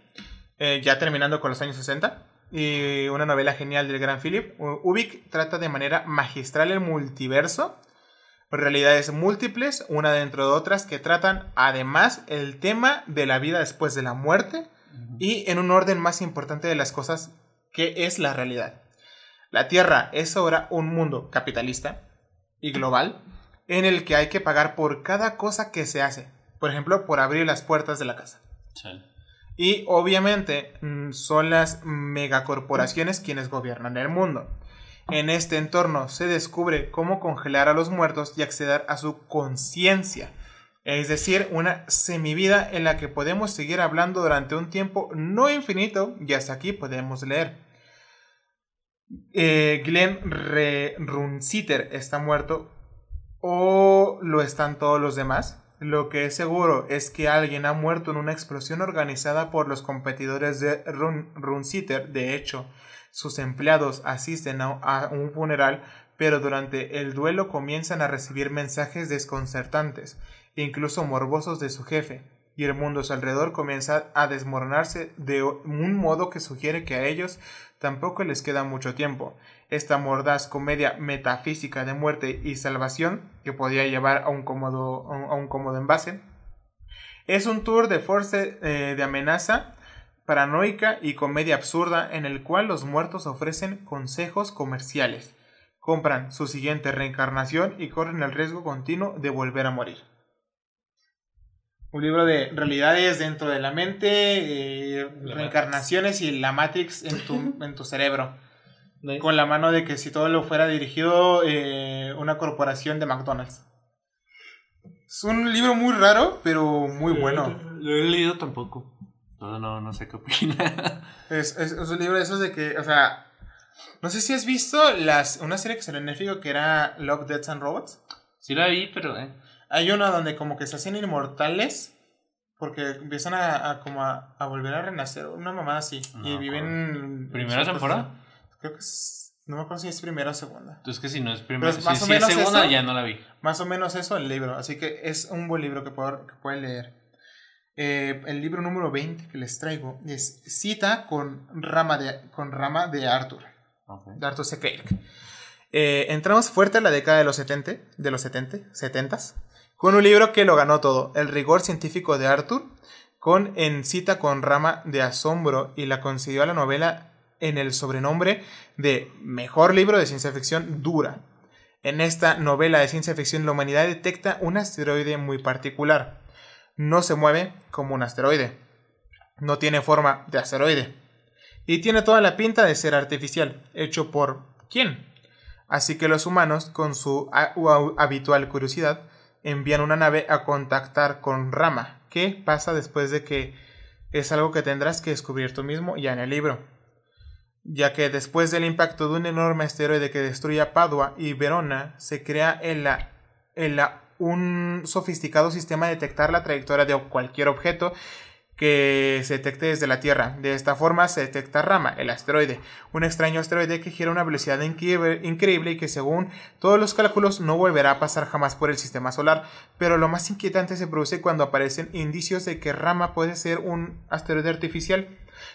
eh, ya terminando con los años 60. Y una novela genial del gran Philip. Ubik trata de manera magistral el multiverso. realidades múltiples, una dentro de otras, que tratan además el tema de la vida después de la muerte y en un orden más importante de las cosas que es la realidad. La Tierra es ahora un mundo capitalista y global en el que hay que pagar por cada cosa que se hace. Por ejemplo, por abrir las puertas de la casa. Y obviamente mm, son las megacorporaciones quienes gobiernan el mundo. En este entorno se descubre cómo congelar a los muertos y acceder a su conciencia, es decir, una semivida en la que podemos seguir hablando durante un tiempo no infinito y hasta aquí podemos leer. Eh, Glenn Runsiter está muerto o lo están todos los demás. Lo que es seguro es que alguien ha muerto en una explosión organizada por los competidores de Runsiter. De hecho, sus empleados asisten a, un funeral, pero durante el duelo comienzan a recibir mensajes desconcertantes, incluso morbosos de su jefe, y el mundo a su alrededor comienza a desmoronarse de un modo que sugiere que a ellos tampoco les queda mucho tiempo. Esta mordaz comedia metafísica de muerte y salvación, que podía llevar a un cómodo, a un cómodo envase, es un tour de fuerza eh, de amenaza paranoica y comedia absurda en el cual los muertos ofrecen consejos comerciales, compran su siguiente reencarnación y corren el riesgo continuo de volver a morir. Un libro de realidades dentro de la mente, eh, reencarnaciones y la Matrix en tu, *laughs* en tu cerebro. Con la mano de que si todo lo fuera dirigido eh, una corporación de McDonald's. Es un libro muy raro, pero muy bueno. Lo he leído tampoco. No, no, no sé qué opina. *laughs* es, es, un libro de esos de que, o sea, no sé si has visto las, una serie que salió en Netflix que era Love, Deaths and Robots. Sí la vi, pero... Eh. Hay una donde como que se hacen inmortales porque empiezan a, a como a, a, volver a renacer, una mamada así. y viven... ¿Primera temporada? Creo que es... No me acuerdo si es primera o segunda. Entonces que si no es primera, si, más o menos es segunda ya no la vi. Más o menos eso el libro, así que es un buen libro que, puedo, que pueden leer. Eh, el libro número 20 que les traigo es Cita con Rama de, con rama de Arthur. De Arthur C. Clarke. Eh, entramos fuerte en la década de los 70, de los 70, 70 con un libro que lo ganó todo, El rigor científico de Arthur, con En cita con rama de asombro y la consiguió a la novela en el sobrenombre de Mejor libro de ciencia ficción dura. En esta novela de ciencia ficción la humanidad detecta un asteroide muy particular no se mueve como un asteroide. No tiene forma de asteroide. Y tiene toda la pinta de ser artificial, hecho por ¿quién? Así que los humanos, con su habitual curiosidad, envían una nave a contactar con Rama. ¿Qué pasa después de que es algo que tendrás que descubrir tú mismo ya en el libro? Ya que después del impacto de un enorme asteroide que destruye Padua y Verona, se crea en la, en la un sofisticado sistema de detectar la trayectoria de cualquier objeto que se detecte desde la Tierra. De esta forma se detecta Rama, el asteroide, un extraño asteroide que gira a una velocidad increíble y que según todos los cálculos no volverá a pasar jamás por el sistema solar. Pero lo más inquietante se produce cuando aparecen indicios de que Rama puede ser un asteroide artificial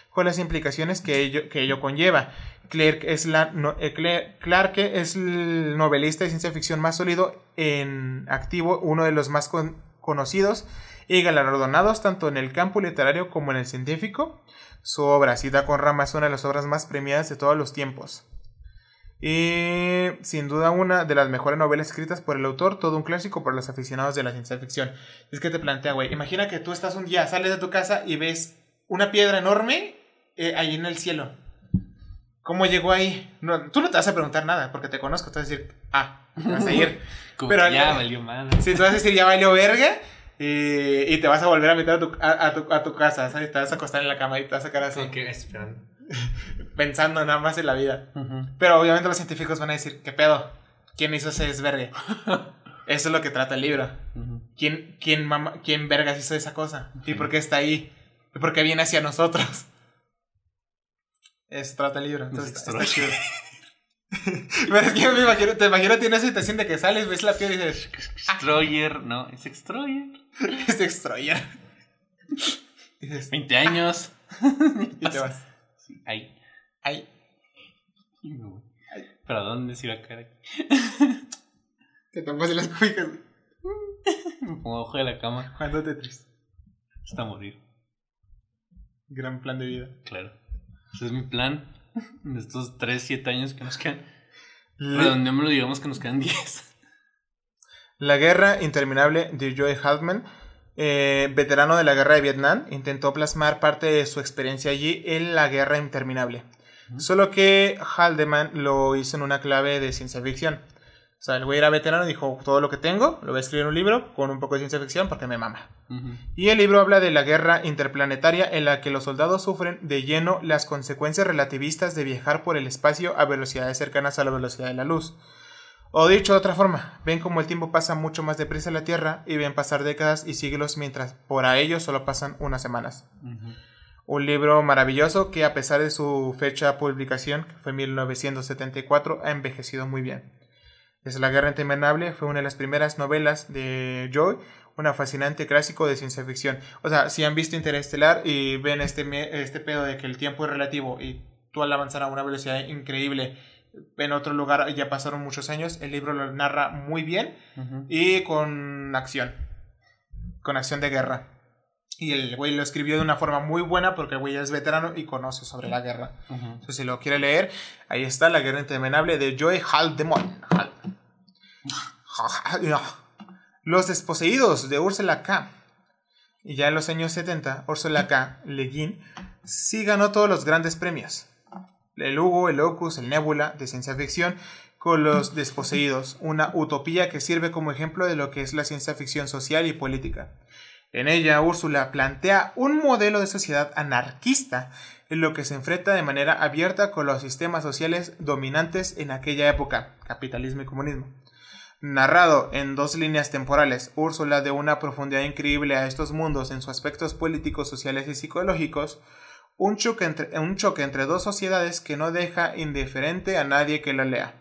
con las implicaciones que ello, conlleva. Clark es, la, eh, Clark es el novelista de ciencia ficción más sólido en activo, uno de los más conocidos y galardonados tanto en el campo literario como en el científico. Su obra, Cita con Rama, es una de las obras más premiadas de todos los tiempos. Y sin duda una de las mejores novelas escritas por el autor, todo un clásico para los aficionados de la ciencia ficción. Es que te plantea, güey, imagina que tú estás un día, sales de tu casa y ves una piedra enorme eh, ahí en el cielo. ¿Cómo llegó ahí? No, tú no te vas a preguntar nada porque te conozco. Te vas a decir, ah, vas a ir. *laughs* Pero ya valió mal. *laughs* Sí, tú vas a decir, ya valió verga. Y, te vas a volver a meter a tu, a, tu, casa, ¿sabes? Te vas a acostar en la cama y te vas a sacar así. esperando. *laughs* Pensando nada más en la vida. Pero obviamente los científicos van a decir, ¿qué pedo? ¿Quién hizo ese desvergue? *laughs* Eso es lo que trata el libro. ¿Quién, quién, mama, ¿Quién vergas hizo esa cosa? ¿Y por qué está ahí? ¿Y por qué viene hacia nosotros? Es trata el libro. Entonces está, chido. *laughs* Pero es que me imagino, te imagino tienes esa situación de que sales, ves la piedra y dices. Extroyer, no, es Extroyer. *laughs* es Extroyer. 20 años. *laughs* y te vas. Sí, ahí. Ahí. ¿Pero a dónde se iba a caer? Te tapas las güey. Me pongo abajo de la cama Jugando Tetris. hasta morir. Gran plan de vida. Claro. Ese es mi plan de estos 3, 7 años que nos quedan. Redondeémoslo, digamos que nos quedan 10. La guerra interminable de Joe Haldeman, eh, veterano de la guerra de Vietnam, intentó plasmar parte de su experiencia allí en la guerra interminable. Solo que Haldeman lo hizo en una clave de ciencia ficción. O sea, el güey era veterano y dijo, todo lo que tengo lo voy a escribir en un libro con un poco de ciencia ficción porque me mama. Y el libro habla de la guerra interplanetaria en la que los soldados sufren de lleno las consecuencias relativistas de viajar por el espacio a velocidades cercanas a la velocidad de la luz. O dicho de otra forma, ven como el tiempo pasa mucho más deprisa en la Tierra y ven pasar décadas y siglos mientras por a ellos solo pasan unas semanas. Un libro maravilloso que a pesar de su fecha de publicación, que fue 1974, ha envejecido muy bien. Es La Guerra Interminable fue una de las primeras novelas de Joy, una fascinante clásico de ciencia ficción. O sea, si han visto Interestelar y ven este, este pedo de que el tiempo es relativo y tú al avanzar a una velocidad increíble en otro lugar ya pasaron muchos años, el libro lo narra muy bien y con acción. Con acción de guerra. Y el güey lo escribió de una forma muy buena porque el güey es veterano y conoce sobre la guerra. Entonces, si lo quiere leer, ahí está La Guerra Interminable de Joe Haldeman. Hal- *laughs* Los desposeídos de Ursula K. Y ya en los años 70, Ursula K. Le Guin sí ganó todos los grandes premios. El Hugo, el Locus, el Nebula de ciencia ficción con los desposeídos, una utopía que sirve como ejemplo de lo que es la ciencia ficción social y política. En ella, Úrsula plantea un modelo de sociedad anarquista en lo que se enfrenta de manera abierta con los sistemas sociales dominantes en aquella época, capitalismo y comunismo. Narrado en dos líneas temporales, Úrsula de una profundidad increíble a estos mundos en sus aspectos políticos, sociales y psicológicos, un choque entre, dos sociedades que no deja indiferente a nadie que la lea.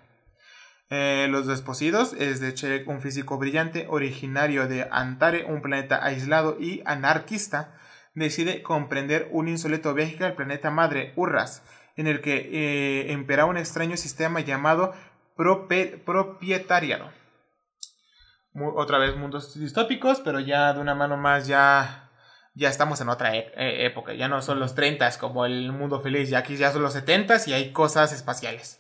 Eh, los desposidos es de Che, un físico brillante, originario de Antare, un planeta aislado y anarquista, decide comprender un insólito viaje al planeta madre, Urras, en el que eh, impera un extraño sistema llamado propietariado. Otra vez mundos distópicos, pero ya de una mano más ya, ya estamos en otra e- e- época. Ya no son los 30 como el mundo feliz, ya aquí ya son los 70 y hay cosas espaciales.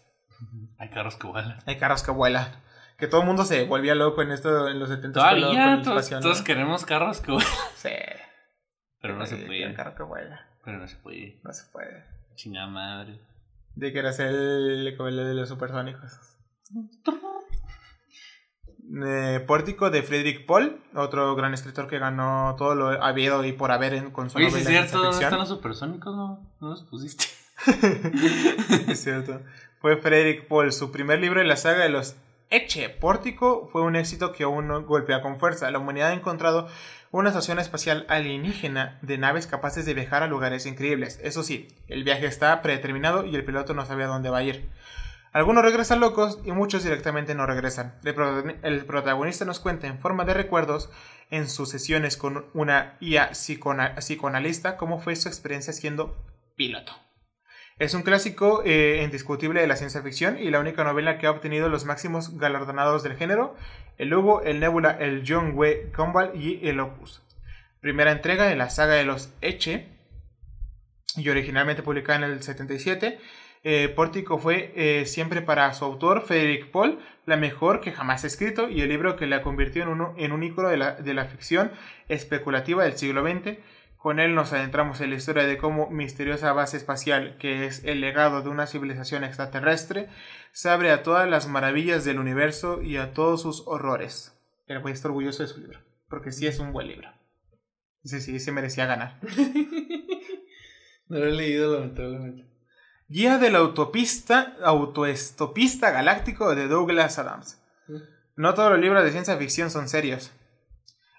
Hay carros que vuelan. Hay carros que vuelan. Que todo el mundo se volvía loco en esto en los 70 con lo- con Todavía todos, queremos carros que vuelan. Sí. Pero no se puede. Un carro que vuela. Pero no se puede. No se puede. Chingada madre. De que era el, el de los supersónicos. Eh, Pórtico de Friedrich Paul, otro gran escritor que ganó todo lo habido y por haber en, con su Oye, novela es de cierto, ¿dónde están los supersónicos? No, no los pusiste. *laughs* es cierto. Fue Frederick Paul. Su primer libro en la saga de los Eche Pórtico fue un éxito que aún no golpea con fuerza. La humanidad ha encontrado una estación espacial alienígena de naves capaces de viajar a lugares increíbles. Eso sí, el viaje está predeterminado y el piloto no sabe a dónde va a ir. Algunos regresan locos y muchos directamente no regresan. El, prota- el protagonista nos cuenta en forma de recuerdos en sus sesiones con una IA psicoanalista cómo fue su experiencia siendo piloto. Es un clásico eh, indiscutible de la ciencia ficción y la única novela que ha obtenido los máximos galardonados del género, el Hugo, el Nebula, el John W. Campbell y el Opus. Primera entrega de la saga de los Eche y originalmente publicada en el 77. Eh, Pórtico fue eh, siempre para su autor, Frederick Paul, la mejor que jamás ha escrito y el libro que la convirtió en, uno, en un ícono de la, de la ficción especulativa del siglo XX. Con él nos adentramos en la historia de cómo misteriosa base espacial, que es el legado de una civilización extraterrestre, se abre a todas las maravillas del universo y a todos sus horrores. El güey está orgulloso de su libro, porque sí es un buen libro. Sí, sí, se merecía ganar. *laughs* No lo he leído, lamentablemente. Guía del autopista, autoestopista galáctico de Douglas Adams. No todos los libros de ciencia ficción son serios.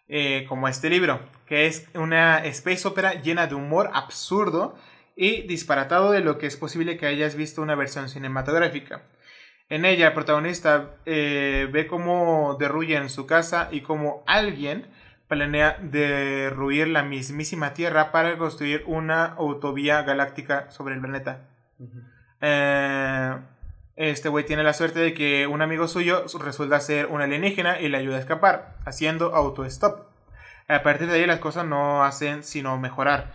Eh, como este libro, que es una space opera llena de humor absurdo y disparatado de lo que es posible que hayas visto una versión cinematográfica. En ella, el protagonista eh, ve cómo derruyen su casa y cómo alguien planea derruir la mismísima Tierra para construir una autovía galáctica sobre el planeta. Eh, Este güey tiene la suerte de que un amigo suyo resulta ser un alienígena y le ayuda a escapar, haciendo auto-stop. A partir de ahí las cosas no hacen sino mejorar.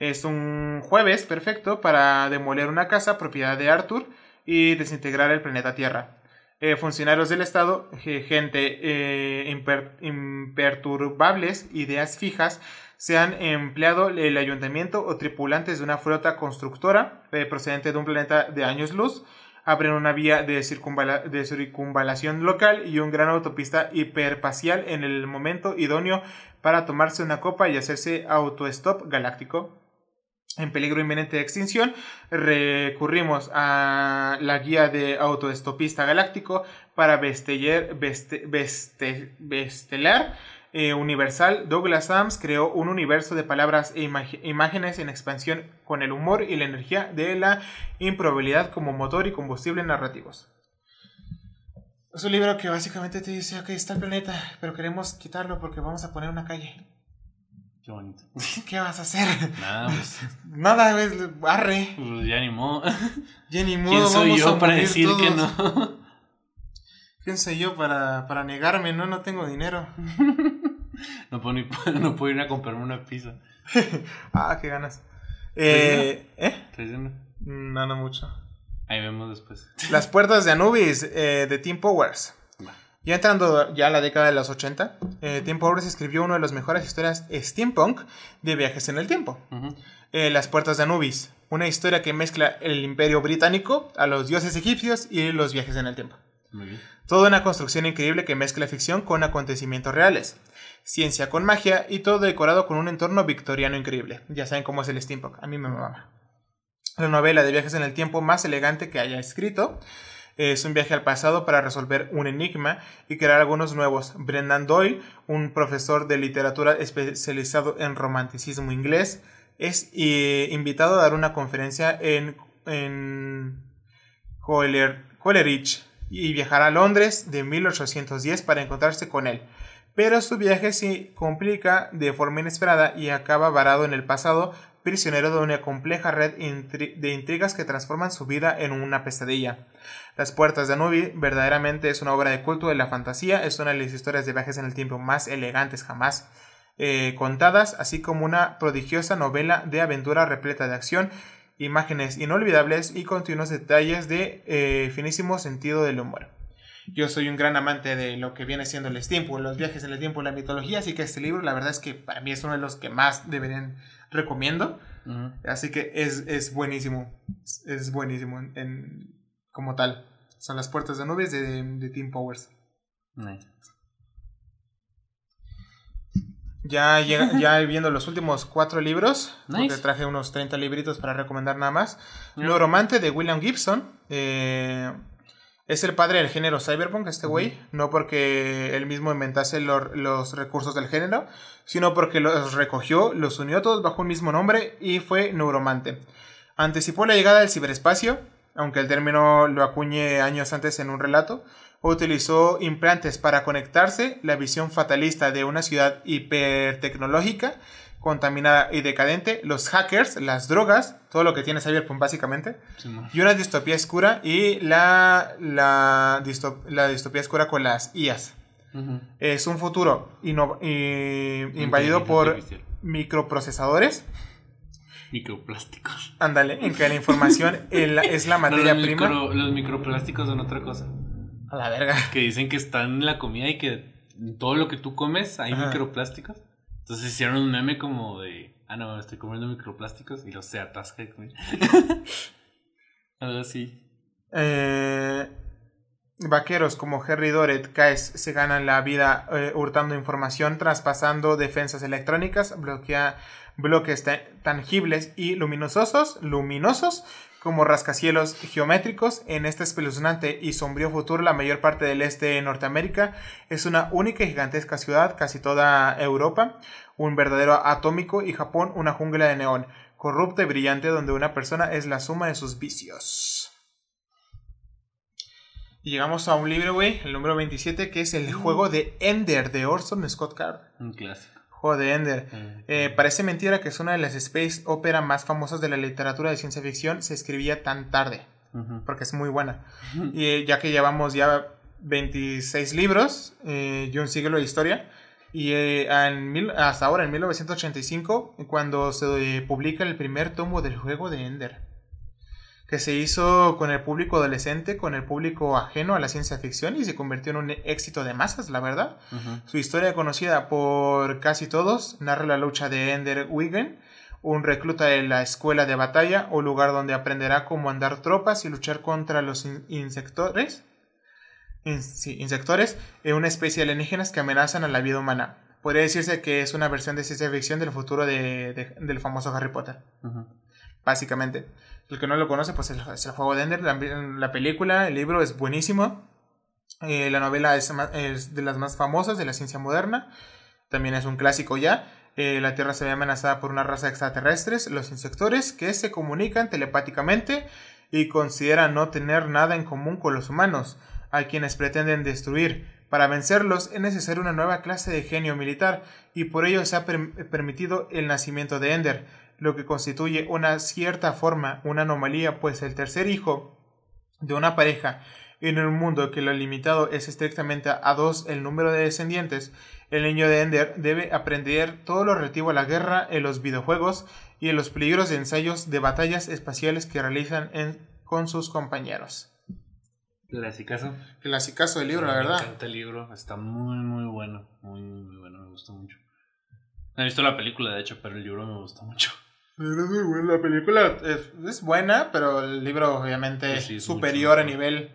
Es un jueves perfecto para demoler una casa propiedad de Arthur y desintegrar el planeta Tierra. Eh, funcionarios del Estado, gente eh, imperturbables, ideas fijas, se han empleado el ayuntamiento o tripulantes de una flota constructora eh, procedente de un planeta de años luz abren una vía de, circunvalación local y un gran autopista hiperpacial en el momento idóneo para tomarse una copa y hacerse autostop galáctico. En peligro inminente de extinción, recurrimos a la guía de autoestopista galáctico para besteller, bestelar eh, universal, Douglas Adams creó un universo de palabras e imágenes en expansión con el humor y la energía de la improbabilidad como motor y combustible narrativos. Es un libro que básicamente te dice, ok, está el planeta, pero queremos quitarlo porque vamos a poner una calle. Qué bonito. *laughs* ¿Qué vas a hacer? Nada, pues. *laughs* Nada, pues, barre. Pues ya ni modo. *laughs* Ya ni modo. ¿Quién soy yo para decir que no? ¿Quién soy yo para, para negarme? No, no tengo dinero. no, puedo ni, no puedo ir a comprarme una pizza. ah, qué ganas. Eh, ¿Eh? No, no mucho. Ahí vemos después. Las puertas de Anubis eh, de Tim Powers. Ya entrando ya a la década de los 80, eh, Tim Powers escribió una de las mejores historias steampunk de viajes en el tiempo. Eh, las puertas de Anubis, una historia que mezcla el imperio británico, a los dioses egipcios y los viajes en el tiempo. Toda una construcción increíble que mezcla ficción con acontecimientos reales, ciencia con magia y todo decorado con un entorno victoriano increíble. Ya saben cómo es el steampunk, a mí me mama. La novela de viajes en el tiempo más elegante que haya escrito es un viaje al pasado para resolver un enigma y crear algunos nuevos. Brendan Doyle, un profesor de literatura especializado en romanticismo inglés, es eh, invitado a dar una conferencia en, en Coleridge, y viajará a Londres de 1810 para encontrarse con él. Pero su viaje se complica de forma inesperada y acaba varado en el pasado, prisionero de una compleja red de intrigas que transforman su vida en una pesadilla. Las Puertas de Anubi verdaderamente es una obra de culto de la fantasía, es una de las historias de viajes en el tiempo más elegantes jamás eh, contadas, así como una prodigiosa novela de aventura repleta de acción imágenes inolvidables y continuos detalles de eh, finísimo sentido del humor. Yo soy un gran amante de lo que viene siendo el tiempo, los viajes en el tiempo, la mitología, así que este libro la verdad es que para mí es uno de los que más deberían recomiendo. Así que es, buenísimo, es buenísimo en, como tal. Son las puertas de nubes de, de Team Powers. Ya, ya *laughs* viendo los últimos cuatro libros, porque traje unos 30 libritos para recomendar nada más. Lo romante de William Gibson. Eh, es el padre del género cyberpunk, este güey. No porque él mismo inventase los recursos del género, sino porque los recogió, los unió todos bajo un mismo nombre y fue neuromante. Anticipó la llegada del ciberespacio, aunque el término lo acuñe años antes en un relato utilizó implantes para conectarse, la visión fatalista de una ciudad hipertecnológica, contaminada y decadente, los hackers, las drogas, todo lo que tiene Cyberpunk básicamente, y una distopía oscura y la, la, distopía oscura con las IAS. Es un futuro invadido por microprocesadores. Microplásticos. Ándale, en que la información *laughs* es la materia prima. los microplásticos son otra cosa. A la verga. Que dicen que están en la comida y que todo lo que tú comes hay microplásticos. Entonces hicieron un meme como de, ah, no, estoy comiendo microplásticos y los se atasca de comida. *laughs* Algo así. Eh, vaqueros como Harry Doret, Caes se ganan la vida eh, hurtando información, traspasando defensas electrónicas, bloquea bloques tangibles y luminosos, luminosos como rascacielos geométricos. En este espeluznante y sombrío futuro, la mayor parte del este de Norteamérica es una única y gigantesca ciudad, casi toda Europa, un verdadero atómico y Japón una jungla de neón, corrupta y brillante donde una persona es la suma de sus vicios. Y llegamos a un libro, güey, el número 27, que es el juego de Ender de Orson Scott Card. Un clásico. Juego de Ender. Eh, parece mentira que es una de las space opera más famosas de la literatura de ciencia ficción. Se escribía tan tarde. porque es muy buena. Y ya que llevamos ya 26 libros eh, y un siglo de historia, y eh, hasta ahora, en 1985, cuando se publica el primer tomo del juego de Ender, que se hizo con el público adolescente, con el público ajeno a la ciencia ficción y se convirtió en un éxito de masas, la verdad. Su historia, conocida por casi todos, narra la lucha de Ender Wigan, un recluta de la escuela de batalla o lugar donde aprenderá cómo andar tropas y luchar contra los insectores insectores, eh, una especie de alienígenas que amenazan a la vida humana. Podría decirse que es una versión de ciencia ficción del futuro de, del famoso Harry Potter. Básicamente. El que no lo conoce, pues es el juego de Ender. La, película, el libro es buenísimo. Eh, la novela es, de las más famosas de la ciencia moderna. También es un clásico ya. Eh, la Tierra se ve amenazada por una raza de extraterrestres, los insectores, que se comunican telepáticamente y consideran no tener nada en común con los humanos a quienes pretenden destruir. Para vencerlos es necesaria una nueva clase de genio militar y por ello se ha permitido el nacimiento de Ender, lo que constituye una cierta forma, una anomalía, pues el tercer hijo de una pareja en un mundo que lo limitado es estrictamente a dos el número de descendientes, el niño de Ender debe aprender todo lo relativo a la guerra en los videojuegos y en los peligros de ensayos de batallas espaciales que realizan con sus compañeros. Clasicazo. Clasicazo del libro, la verdad. Me encanta el libro, está muy, muy bueno. Muy, muy bueno, me gustó mucho. He visto la película, de hecho, pero el libro me gustó mucho. Es muy. La película es, buena, pero el libro, obviamente, es superior a nivel.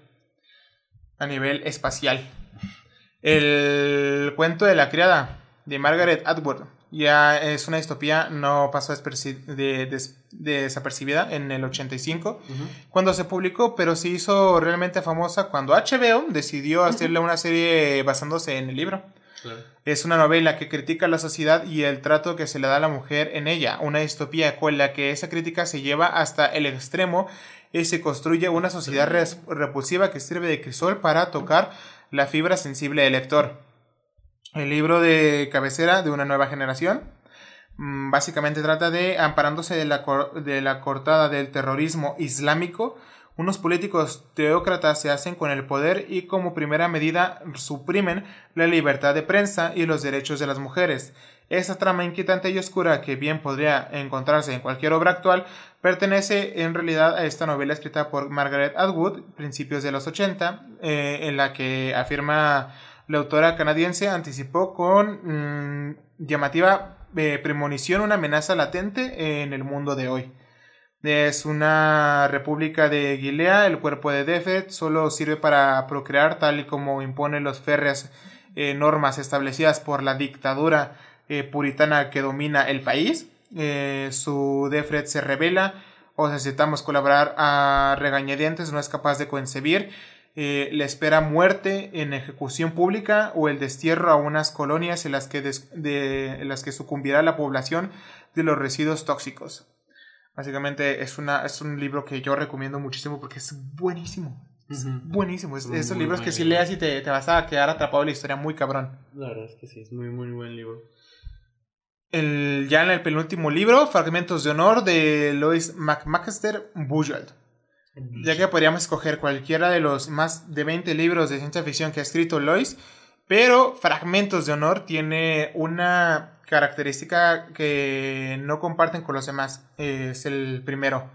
a nivel espacial. El cuento de la criada de Margaret Atwood ya es una distopía, no pasó desapercibida en el 85 cuando se publicó, pero se hizo realmente famosa cuando HBO decidió hacerle una serie basándose en el libro. Es una novela que critica la sociedad y el trato que se le da a la mujer en ella, una distopía con la que esa crítica se lleva hasta el extremo y se construye una sociedad repulsiva que sirve de crisol para tocar la fibra sensible del lector el libro de cabecera de una nueva generación. Mm, básicamente trata de, amparándose de la, de la cortada del terrorismo islámico, unos políticos teócratas se hacen con el poder y como primera medida suprimen la libertad de prensa y los derechos de las mujeres. Esa trama inquietante y oscura que bien podría encontrarse en cualquier obra actual pertenece en realidad a esta novela escrita por Margaret Atwood, principios de los 80, eh, en la que afirma la autora canadiense anticipó con mm, llamativa eh, premonición una amenaza latente en el mundo de hoy. Es una república de Guinea, el cuerpo de Defet solo sirve para procrear tal y como imponen las férreas eh, normas establecidas por la dictadura eh, puritana que domina el país. su Defred se revela o necesitamos colaborar a regañadientes, no es capaz de concebir eh, le espera muerte en ejecución pública o el destierro a unas colonias en las que, de, las que sucumbirá la población de los residuos tóxicos. Básicamente es, una, es un libro que yo recomiendo muchísimo porque es buenísimo. Es buenísimo. Es, esos libros que si leas y te, te, vas a quedar atrapado en la historia muy cabrón. La verdad es que sí, es muy, muy buen libro. El, ya en el penúltimo libro, Fragmentos de Honor de Lois McMaster Bujold. Ya que podríamos escoger cualquiera de los más de 20 libros de ciencia ficción que ha escrito Lois, pero Fragmentos de Honor tiene una característica que no comparten con los demás. Es el primero.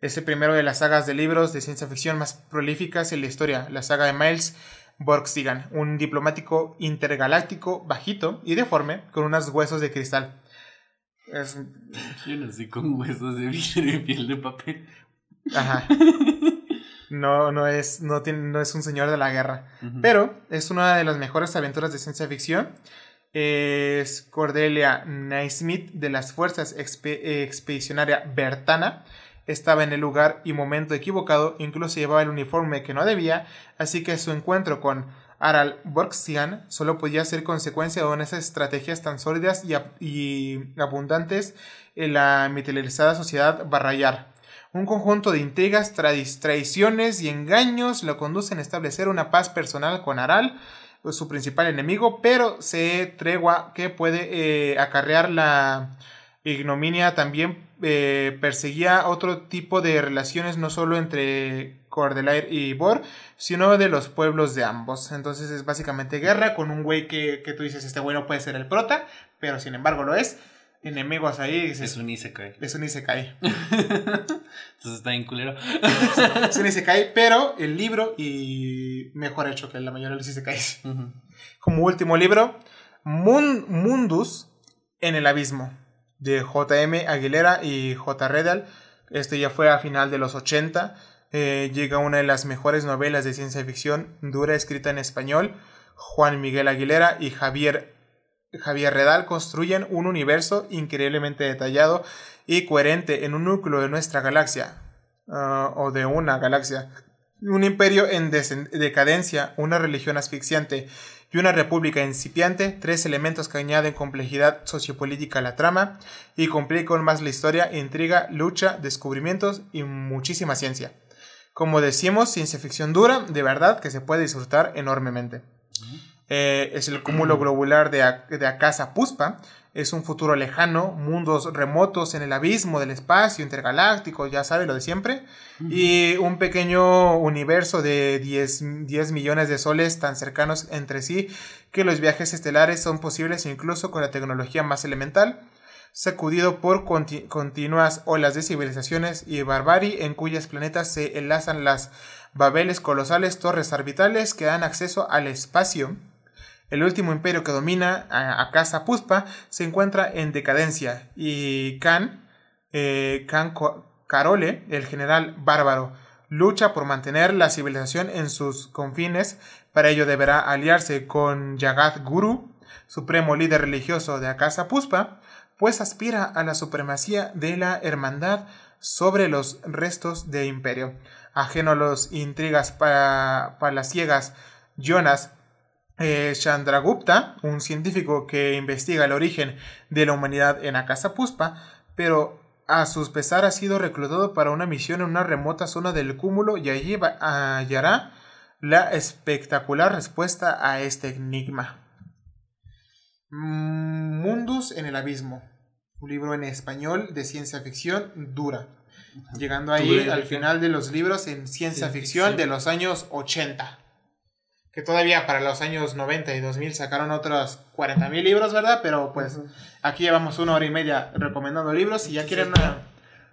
Es el primero de las sagas de libros de ciencia ficción más prolíficas en la historia, la saga de Miles Borgsigan, un diplomático intergaláctico bajito y deforme con unos huesos de cristal. Yo no sé con huesos de piel de papel. Ajá. No, no es, no, tiene, no es un señor de la guerra. Pero es una de las mejores aventuras de ciencia ficción. Es Cordelia Naismith de las Fuerzas Expedicionaria Bertana. Estaba en el lugar y momento equivocado, incluso llevaba el uniforme que no debía, así que su encuentro con Aral Borksian solo podía ser consecuencia de unas estrategias tan sólidas y, abundantes en la militarizada sociedad barrayar. Un conjunto de intrigas, traiciones y engaños lo conducen a establecer una paz personal con Aral, su principal enemigo, pero se tregua que puede eh, acarrear la, ignominia también eh, perseguía otro tipo de relaciones no solo entre Cordelair y Bor, sino de los pueblos de ambos. Entonces es básicamente guerra con un güey que, que tú dices, este güey no puede ser el prota, pero sin embargo lo es. Enemigos ahí. Es un Isekai. Es un Isekai. *laughs* Entonces está bien culero. es un Isekai, pero el libro y mejor hecho que la mayoría de los Isekais. Como último libro, Mundus en el abismo de J.M. Aguilera y J. Redal. Este ya fue a final de los 80. Eh, llega una de las mejores novelas de ciencia ficción dura escrita en español. Juan Miguel Aguilera y Javier, Javier Redal construyen un universo increíblemente detallado y coherente en un núcleo de nuestra galaxia, ah, o de una galaxia. Un imperio en decadencia, una religión asfixiante y una república incipiante, tres elementos que añaden complejidad sociopolítica a la trama y complican más la historia, intriga, lucha, descubrimientos y muchísima ciencia. Como decimos, ciencia ficción dura, de verdad, que se puede disfrutar enormemente. Eh, es el cúmulo globular de, de Akasa Puspa, es un futuro lejano, mundos remotos en el abismo del espacio intergaláctico, ya sabe lo de siempre, y un pequeño universo de 10, 10, millones de soles tan cercanos entre sí que los viajes estelares son posibles incluso con la tecnología más elemental, sacudido por continuas olas de civilizaciones y barbarie en cuyas planetas se enlazan las babeles colosales torres orbitales que dan acceso al espacio el último imperio que domina a, Casa Puspa se encuentra en decadencia y Khan, eh, Carole, el general bárbaro, lucha por mantener la civilización en sus confines. Para ello deberá aliarse con Yagat Guru, supremo líder religioso de Akasa Puspa, pues aspira a la supremacía de la hermandad sobre los restos de imperio. Ajeno a los intrigas para, para las ciegas, Jonas eh, Chandragupta, un científico que investiga el origen de la humanidad en Akasa Puspa, pero a sus pesar ha sido reclutado para una misión en una remota zona del cúmulo y allí hallará la espectacular respuesta a este enigma. Mundus en el abismo, un libro en español de ciencia ficción dura, llegando ahí al final de los libros en ciencia ficción de los años 80 que todavía para los años 90 y 2000 sacaron otros 40.000 libros, ¿verdad? Pero pues aquí llevamos una hora y media recomendando libros. Si ya quieren una,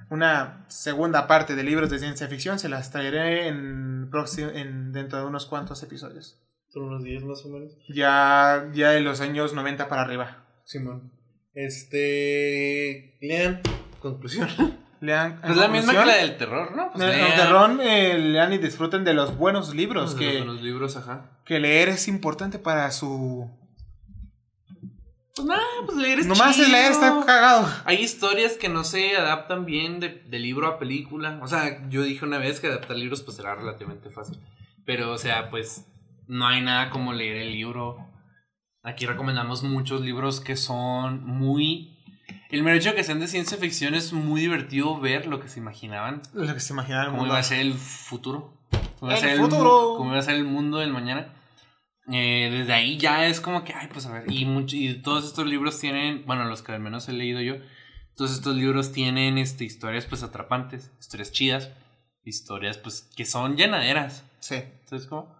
una, segunda parte de libros de ciencia ficción, se las traeré en, en dentro de unos cuantos episodios. Son unos 10 más o menos. Ya, ya de los años 90 para arriba. Simón. Este. Lean, conclusión. *laughs* Lean. Es la misma que la del terror, ¿no? Pues el terror, eh, lean y disfruten de los buenos libros. Los que, buenos libros, ajá. Que leer es importante para su. Pues nada, pues leer es Nomás chido. leer está cagado. Hay historias que no se adaptan bien de, de, libro a película. O sea, yo dije una vez que adaptar libros pues será relativamente fácil. Pero, o sea, pues no hay nada como leer el libro. Aquí recomendamos muchos libros que son muy el mero hecho de que sean de ciencia ficción es muy divertido ver lo que se imaginaban. Lo que se imaginaban. Cómo iba a ser el futuro. Cómo el iba a ser futuro. El, cómo iba a ser el mundo del mañana. Eh, desde ahí ya es como que, ay, pues a ver. Y, mucho, y todos estos libros tienen, bueno, los que al menos he leído yo, todos estos libros tienen este, historias pues atrapantes, historias chidas, historias pues que son llenaderas. Sí. Entonces, ¿cómo?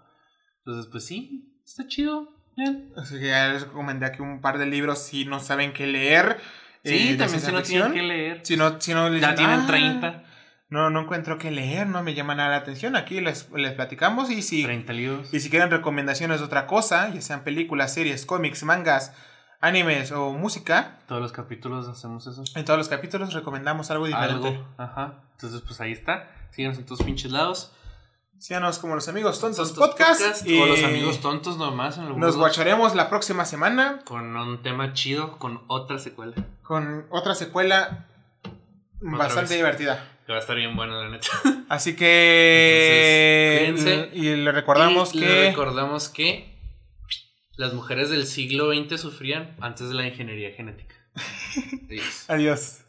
Entonces, pues sí, está chido. Bien. Así que ya les recomendé aquí un par de libros si no saben qué leer. Sí, eh, también si no tienen que leer. Si no, si no les ya tienen "Ah, 30. No, no encuentro qué leer, no me llama nada la atención. Aquí les, les platicamos y si, 30 libros. y si quieren recomendaciones de otra cosa, ya sean películas, series, cómics, mangas, animes o música, Todos los capítulos hacemos eso. en todos los capítulos recomendamos algo diferente. Algo. Ajá. Entonces, pues ahí está. Síganos en todos pinches lados. Síganos como los amigos tontos, Tontos podcast, Podcast, y O los amigos tontos nomás. En Nos guacharemos la próxima semana Con un tema chido, con otra secuela. con otra secuela bastante vez. divertida. Que va a estar bien buena, la neta. *laughs* Así que Entonces, y le recordamos Y que le recordamos que las mujeres del siglo XX sufrían antes de la ingeniería genética. *laughs* Adiós. adiós.